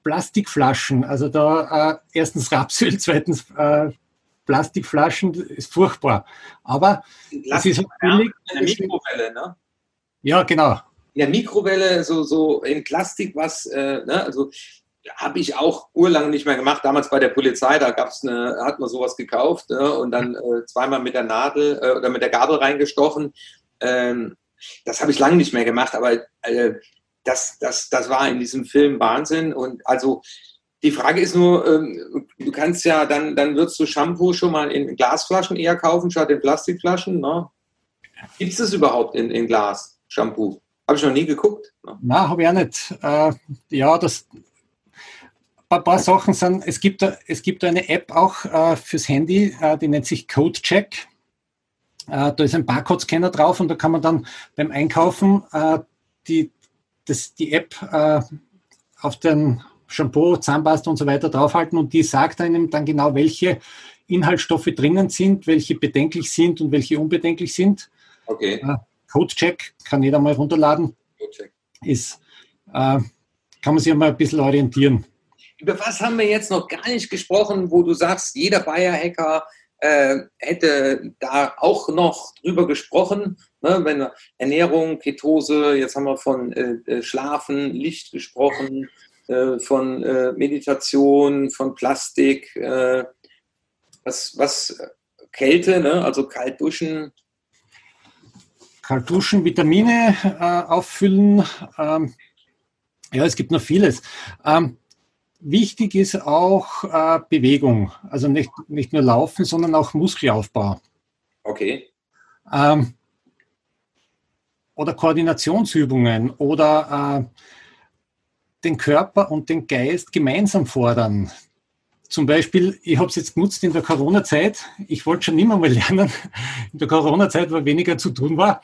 Plastikflaschen. Also da äh, erstens Rapsöl, zweitens äh, Plastikflaschen, ist furchtbar. Aber es ist billig. Eine Mikrowelle, ne? Ja, genau. In der Mikrowelle, so, so in Plastik was, äh, ne? also habe ich auch urlang nicht mehr gemacht. Damals bei der Polizei, da gab's eine, hat man sowas gekauft ne, und dann äh, zweimal mit der Nadel äh, oder mit der Gabel reingestochen. Ähm, das habe ich lange nicht mehr gemacht, aber äh, das, das, das war in diesem Film Wahnsinn. Und also die Frage ist nur, ähm, du kannst ja dann, dann würdest du Shampoo schon mal in Glasflaschen eher kaufen statt in Plastikflaschen. Ne? Gibt es das überhaupt in, in Glas, Shampoo? Habe ich noch nie geguckt. Ne? Na, habe ich auch nicht. Äh, ja, das, ein paar Sachen sind, es gibt, es gibt eine App auch äh, fürs Handy, äh, die nennt sich CodeCheck. Äh, da ist ein Barcode-Scanner drauf und da kann man dann beim Einkaufen äh, die, das, die App äh, auf den Shampoo, Zahnpasta und so weiter draufhalten und die sagt einem dann genau, welche Inhaltsstoffe drinnen sind, welche bedenklich sind und welche unbedenklich sind. Okay. Äh, Codecheck kann jeder mal runterladen. Codecheck. Ist, kann man sich mal ein bisschen orientieren über was haben wir jetzt noch gar nicht gesprochen, wo du sagst, jeder Bayer-Hacker äh, hätte da auch noch drüber gesprochen, ne, wenn Ernährung, Ketose, jetzt haben wir von äh, äh, Schlafen, Licht gesprochen, äh, von äh, Meditation, von Plastik, äh, was, was Kälte, ne, also kalt duschen. kalt duschen, Vitamine auffüllen. Ähm, ja, es gibt noch vieles. Ähm, wichtig ist auch äh, Bewegung. Also nicht, nicht nur Laufen, sondern auch Muskelaufbau. Okay. Ähm, oder Koordinationsübungen oder äh, den Körper und den Geist gemeinsam fordern. Zum Beispiel, ich habe es jetzt genutzt in der Corona-Zeit. Ich wollte schon immer mal lernen. In der Corona-Zeit, wo weniger zu tun war,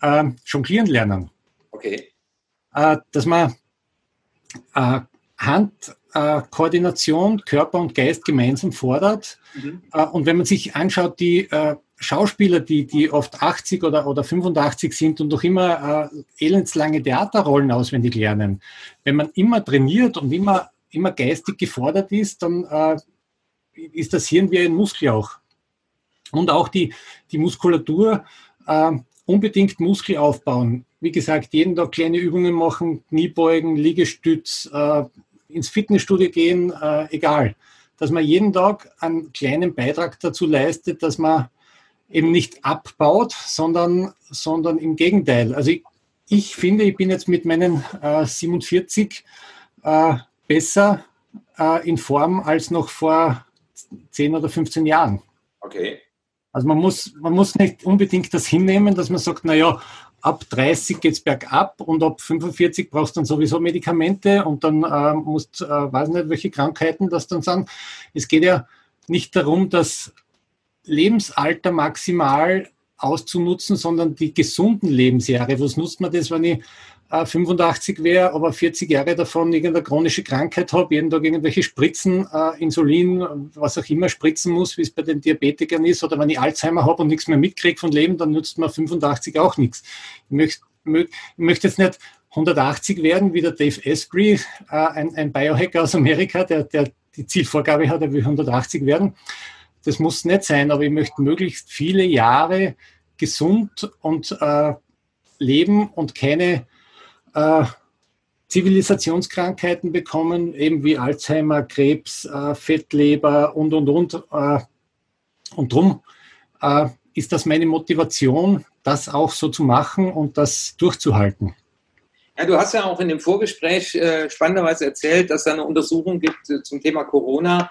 äh, jonglieren lernen. Okay. Äh, dass man äh, Handkoordination, Körper und Geist gemeinsam fordert. Mhm. Äh, und wenn man sich anschaut, die äh, Schauspieler, die, die oft 80 oder, oder 85 sind und noch immer äh, elendslange Theaterrollen auswendig lernen, wenn man immer trainiert und immer, immer geistig gefordert ist, dann äh, ist das Hirn wie ein Muskel auch. Und auch die, die Muskulatur äh, unbedingt Muskel aufbauen. Wie gesagt, jeden Tag kleine Übungen machen, Kniebeugen, Liegestütz, äh, ins Fitnessstudio gehen, äh, egal. Dass man jeden Tag einen kleinen Beitrag dazu leistet, dass man eben nicht abbaut, sondern, sondern im Gegenteil. Also ich, ich finde, ich bin jetzt mit meinen äh, 47 äh, besser äh, in Form als noch vor 10 oder 15 Jahren. Okay. Also man muss, man muss nicht unbedingt das hinnehmen, dass man sagt, naja, ab 30 geht es bergab und ab 45 brauchst du dann sowieso Medikamente und dann äh, musst, äh, weiß nicht, welche Krankheiten das dann sind. Es geht ja nicht darum, dass Lebensalter maximal auszunutzen, sondern die gesunden Lebensjahre. Was nutzt man das, wenn ich 85 wäre, aber 40 Jahre davon irgendeine chronische Krankheit habe, jeden Tag irgendwelche Spritzen, äh, Insulin, was auch immer spritzen muss, wie es bei den Diabetikern ist, oder wenn ich Alzheimer habe und nichts mehr mitkriege von Leben, dann nutzt man 85 auch nichts. Ich möchte, ich möchte jetzt nicht 180 werden, wie der Dave Asprey, äh, ein, ein Biohacker aus Amerika, der, der die Zielvorgabe hat, er will 180 werden. Das muss nicht sein, aber ich möchte möglichst viele Jahre gesund und äh, leben und keine äh, Zivilisationskrankheiten bekommen, eben wie Alzheimer, Krebs, äh, Fettleber und, und, und. Äh, und darum äh, ist das meine Motivation, das auch so zu machen und das durchzuhalten. Ja, du hast ja auch in dem Vorgespräch äh, spannenderweise erzählt, dass es eine Untersuchung gibt äh, zum Thema Corona,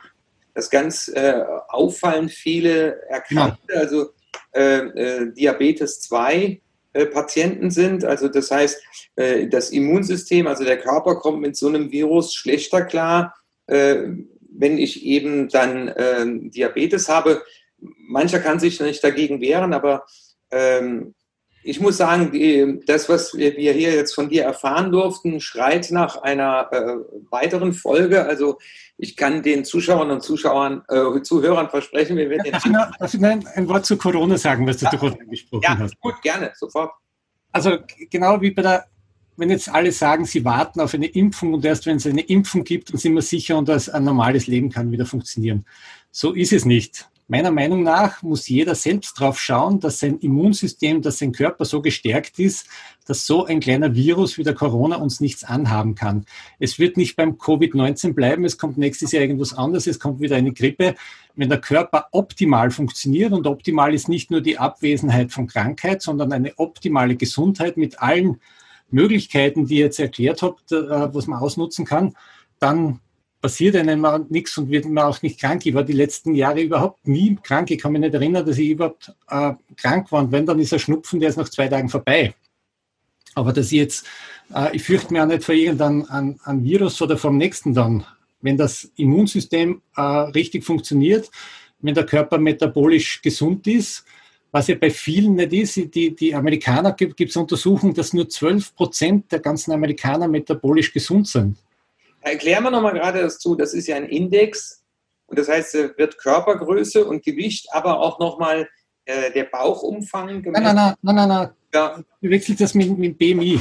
dass ganz äh, auffallend viele Erkrankte, ja. also äh, äh, Diabetes 2 äh, Patienten sind. Also das heißt, äh, das Immunsystem, also der Körper kommt mit so einem Virus schlechter klar, äh, wenn ich eben dann Diabetes habe. Mancher kann sich nicht dagegen wehren, aber ähm, ich muss sagen, die, das, was wir hier jetzt von dir erfahren durften, schreit nach einer äh, weiteren Folge. Also ich kann den Zuschauern und Zuschauern, äh, Zuhörern versprechen, wir werden darf, ich noch, darf ich ein, ein, Wort zu Corona sagen, was du ja, gerade angesprochen ja, hast? Gut, gerne, sofort. Also genau wie bei der, wenn jetzt alle sagen, sie warten auf eine Impfung und erst wenn es eine Impfung gibt, dann sind wir sicher und dass ein normales Leben kann wieder funktionieren. So ist es nicht. Meiner Meinung nach muss jeder selbst drauf schauen, dass sein Immunsystem, dass sein Körper so gestärkt ist, dass so ein kleiner Virus wie der Corona uns nichts anhaben kann. Es wird nicht beim Covid-19 bleiben, es kommt nächstes Jahr irgendwas anderes, es kommt wieder eine Grippe. Wenn der Körper optimal funktioniert und optimal ist nicht nur die Abwesenheit von Krankheit, sondern eine optimale Gesundheit mit allen Möglichkeiten, die ihr jetzt erklärt habt, äh, was man ausnutzen kann, dann passiert einem nichts und wird man auch nicht krank. Ich war die letzten Jahre überhaupt nie krank. Ich kann mich nicht erinnern, dass ich überhaupt äh, krank war. Und wenn, dann ist ein Schnupfen, der ist nach zwei Tagen vorbei. Aber dass ich jetzt, äh, ich fürchte mir auch nicht vor irgendeinem Virus oder vom nächsten dann. Wenn das Immunsystem äh, richtig funktioniert, wenn der Körper metabolisch gesund ist, was ja bei vielen nicht ist, die, die Amerikaner gibt es Untersuchungen, dass nur 12 Prozent der ganzen Amerikaner metabolisch gesund sind. Erklären wir nochmal gerade dazu, das ist ja ein Index und das heißt, es wird Körpergröße und Gewicht, aber auch nochmal äh, der Bauchumfang gemessen. Nein, nein, nein, nein, nein. Ja. Du wechselst das mit, mit BMI.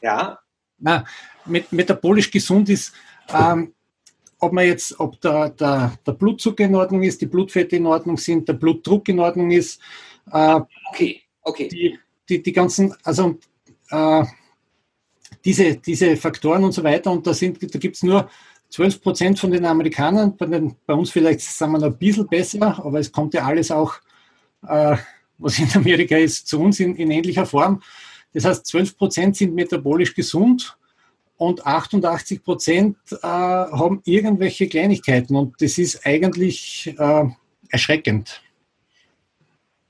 Ja. Na, mit, metabolisch gesund ist, ähm, ob man jetzt, ob der, der, der Blutzucker in Ordnung ist, die Blutfette in Ordnung sind, der Blutdruck in Ordnung ist. Äh, okay, okay. Die, die, die ganzen, also äh, diese, diese Faktoren und so weiter. Und da, da gibt es nur 12 Prozent von den Amerikanern, bei, den, bei, uns vielleicht sagen wir noch ein bisschen besser, aber es kommt ja alles auch äh, was in Amerika ist, zu uns in, in ähnlicher Form. Das heißt, 12 Prozent sind metabolisch gesund und 88 Prozent äh, haben irgendwelche Kleinigkeiten und das ist eigentlich äh, erschreckend.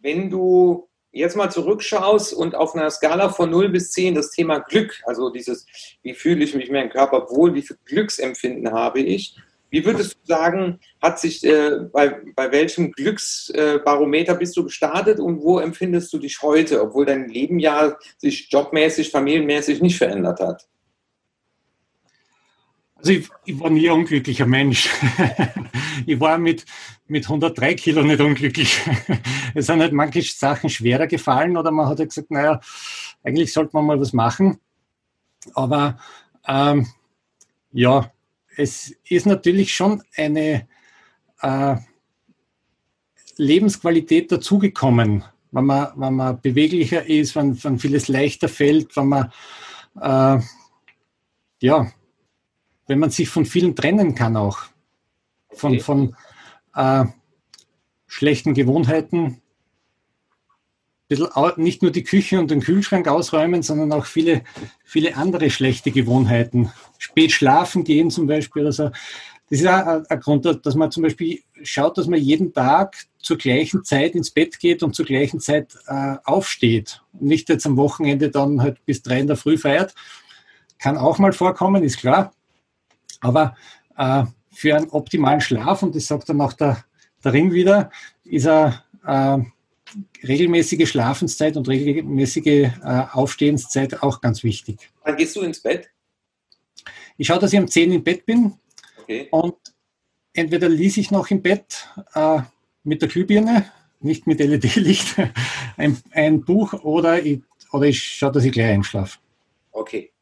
Wenn du jetzt mal zurückschaust und auf einer Skala von 0 bis 10 das Thema Glück, also dieses, wie fühle ich mich in meinem Körper wohl, wie viel Glücksempfinden habe ich, wie würdest du sagen, hat sich äh, bei, bei welchem Glücksbarometer bist du gestartet und wo empfindest du dich heute, obwohl dein Leben ja sich jobmäßig, familienmäßig nicht verändert hat? Also ich, ich war nie ein unglücklicher Mensch. ich war mit, mit 103 Kilo nicht unglücklich. es sind halt manche Sachen schwerer gefallen oder man hat halt gesagt, naja, eigentlich sollte man mal was machen. Aber ähm, ja, es ist natürlich schon eine äh, Lebensqualität dazugekommen, wenn man, wenn man beweglicher ist, wenn, wenn vieles leichter fällt, wenn man äh, ja, wenn man sich von vielen trennen kann auch. Von, okay. von äh, schlechten Gewohnheiten. Nicht nur die Küche und den Kühlschrank ausräumen, sondern auch viele, viele andere schlechte Gewohnheiten. Spät schlafen gehen zum Beispiel oder so. Das ist auch ein Grund, dass man zum Beispiel schaut, dass man jeden Tag zur gleichen Zeit ins Bett geht und zur gleichen Zeit äh, aufsteht. Und nicht jetzt am Wochenende dann halt bis drei in der Früh feiert. Kann auch mal vorkommen, ist klar. Aber äh, für einen optimalen Schlaf, und das sagt dann auch der, der Ring wieder, ist eine äh, regelmäßige Schlafenszeit und regelmäßige äh, Aufstehenszeit auch ganz wichtig. Wann gehst du ins Bett? Ich schaue, dass ich um 10 im Bett bin okay. und entweder ließ ich noch im Bett äh, mit der Glühbirne, nicht mit LED-Licht, ein, ein, Buch oder ich, oder ich schaue, dass ich gleich einschlafe. Okay.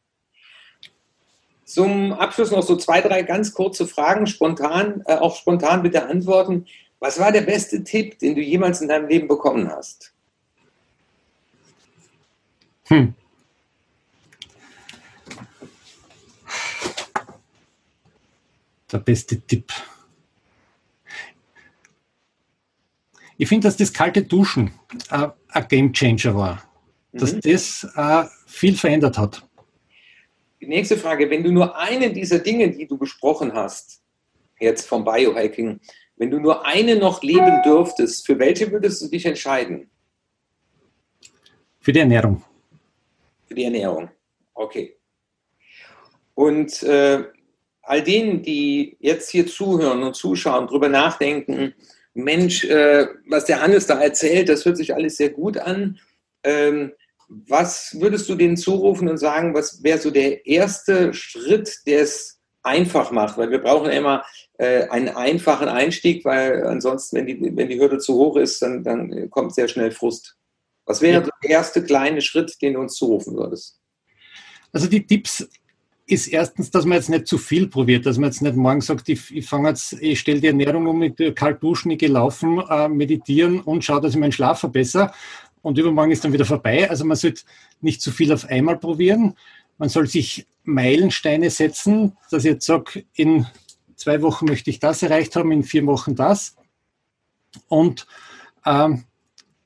Zum Abschluss noch so zwei, drei ganz kurze Fragen, spontan, äh, auch spontan bitte antworten. Was war der beste Tipp, den du jemals in deinem Leben bekommen hast? Hm. Der beste Tipp. Ich finde, dass das kalte Duschen äh, ein Game Changer war. Dass mhm. das äh, viel verändert hat. Die nächste Frage, wenn du nur eine dieser Dinge, die du besprochen hast, jetzt vom Biohacking, wenn du nur eine noch leben dürftest, für welche würdest du dich entscheiden? Für die Ernährung. Für die Ernährung, okay. Und äh, all denen, die jetzt hier zuhören und zuschauen, darüber nachdenken, Mensch, äh, was der Hannes da erzählt, das hört sich alles sehr gut an. Ähm, was würdest du denen zurufen und sagen, was wäre so der erste Schritt, der es einfach macht? Weil wir brauchen immer äh, einen einfachen Einstieg, weil ansonsten, wenn die, wenn die Hürde zu hoch ist, dann, dann kommt sehr schnell Frust. Was wäre ja. der erste kleine Schritt, den du uns zurufen würdest? Also die Tipps ist erstens, dass man jetzt nicht zu viel probiert, dass man jetzt nicht morgen sagt, ich, ich fange jetzt, ich stelle die Ernährung um mit kalt duschen, ich gehe laufen, äh, meditieren und schaue, dass ich meinen Schlaf verbessere, und übermorgen ist dann wieder vorbei. Also man sollte nicht zu viel auf einmal probieren. Man soll sich Meilensteine setzen, dass ich jetzt sage, in zwei Wochen möchte ich das erreicht haben, in vier Wochen das. Und ähm,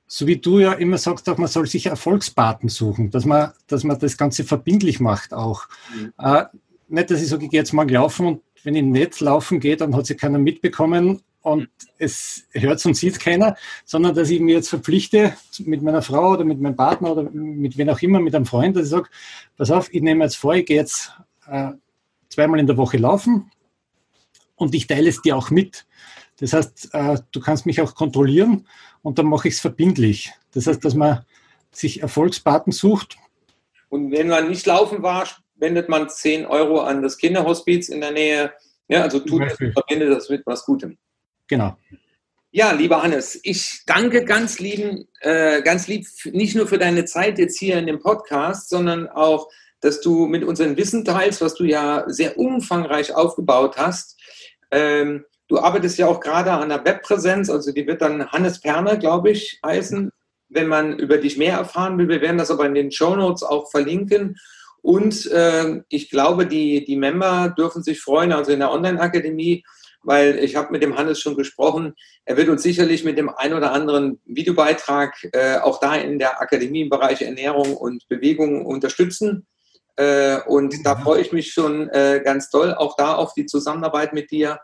so wie du ja immer sagst, auch man soll sich Erfolgspaten suchen, dass man, dass man das Ganze verbindlich macht auch. Mhm. Äh, nicht, dass ich sage, ich gehe jetzt mal laufen und wenn ich nicht laufen gehe, dann hat sich keiner mitbekommen und es hört und sieht keiner, sondern dass ich mir jetzt verpflichte mit meiner Frau oder mit meinem Partner oder mit wem auch immer, mit einem Freund, dass ich sage, pass auf, ich nehme jetzt vor, ich gehe jetzt äh, zweimal in der Woche laufen und ich teile es dir auch mit. Das heißt, äh, du kannst mich auch kontrollieren und dann mache ich es verbindlich. Das heißt, dass man sich Erfolgspaten sucht. Und wenn man nicht laufen war, wendet man 10 Euro an das Kinderhospiz in der Nähe. Ja, also tut verbindet das mit was Gutem. Genau. Ja, lieber Hannes, ich danke ganz lieben, äh, ganz lieb nicht nur für deine Zeit jetzt hier in dem Podcast, sondern auch, dass du mit unseren Wissen teilst, was du ja sehr umfangreich aufgebaut hast. Ähm, du arbeitest ja auch gerade an der Webpräsenz, also die wird dann Hannes Perner, glaube ich, heißen, wenn man über dich mehr erfahren will. Wir werden das aber in den Show Notes auch verlinken. Und äh, ich glaube, die, die Member dürfen sich freuen, also in der Online-Akademie weil ich habe mit dem Hannes schon gesprochen. Er wird uns sicherlich mit dem ein oder anderen Videobeitrag äh, auch da in der Akademie im Bereich Ernährung und Bewegung unterstützen. Äh, und da mhm. freue ich mich schon äh, ganz toll, auch da auf die Zusammenarbeit mit dir.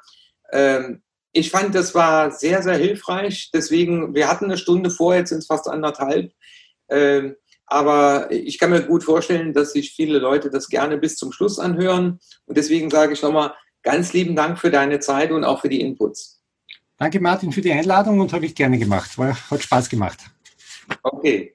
Ähm, ich fand, das war sehr, sehr hilfreich. Deswegen, wir hatten eine Stunde vor, jetzt sind es fast anderthalb. Ähm, aber ich kann mir gut vorstellen, dass sich viele Leute das gerne bis zum Schluss anhören. Und deswegen sage ich nochmal ganz lieben Dank für deine Zeit und auch für die Inputs. Danke, Martin, für die Einladung und habe ich gerne gemacht. War, hat Spaß gemacht. Okay.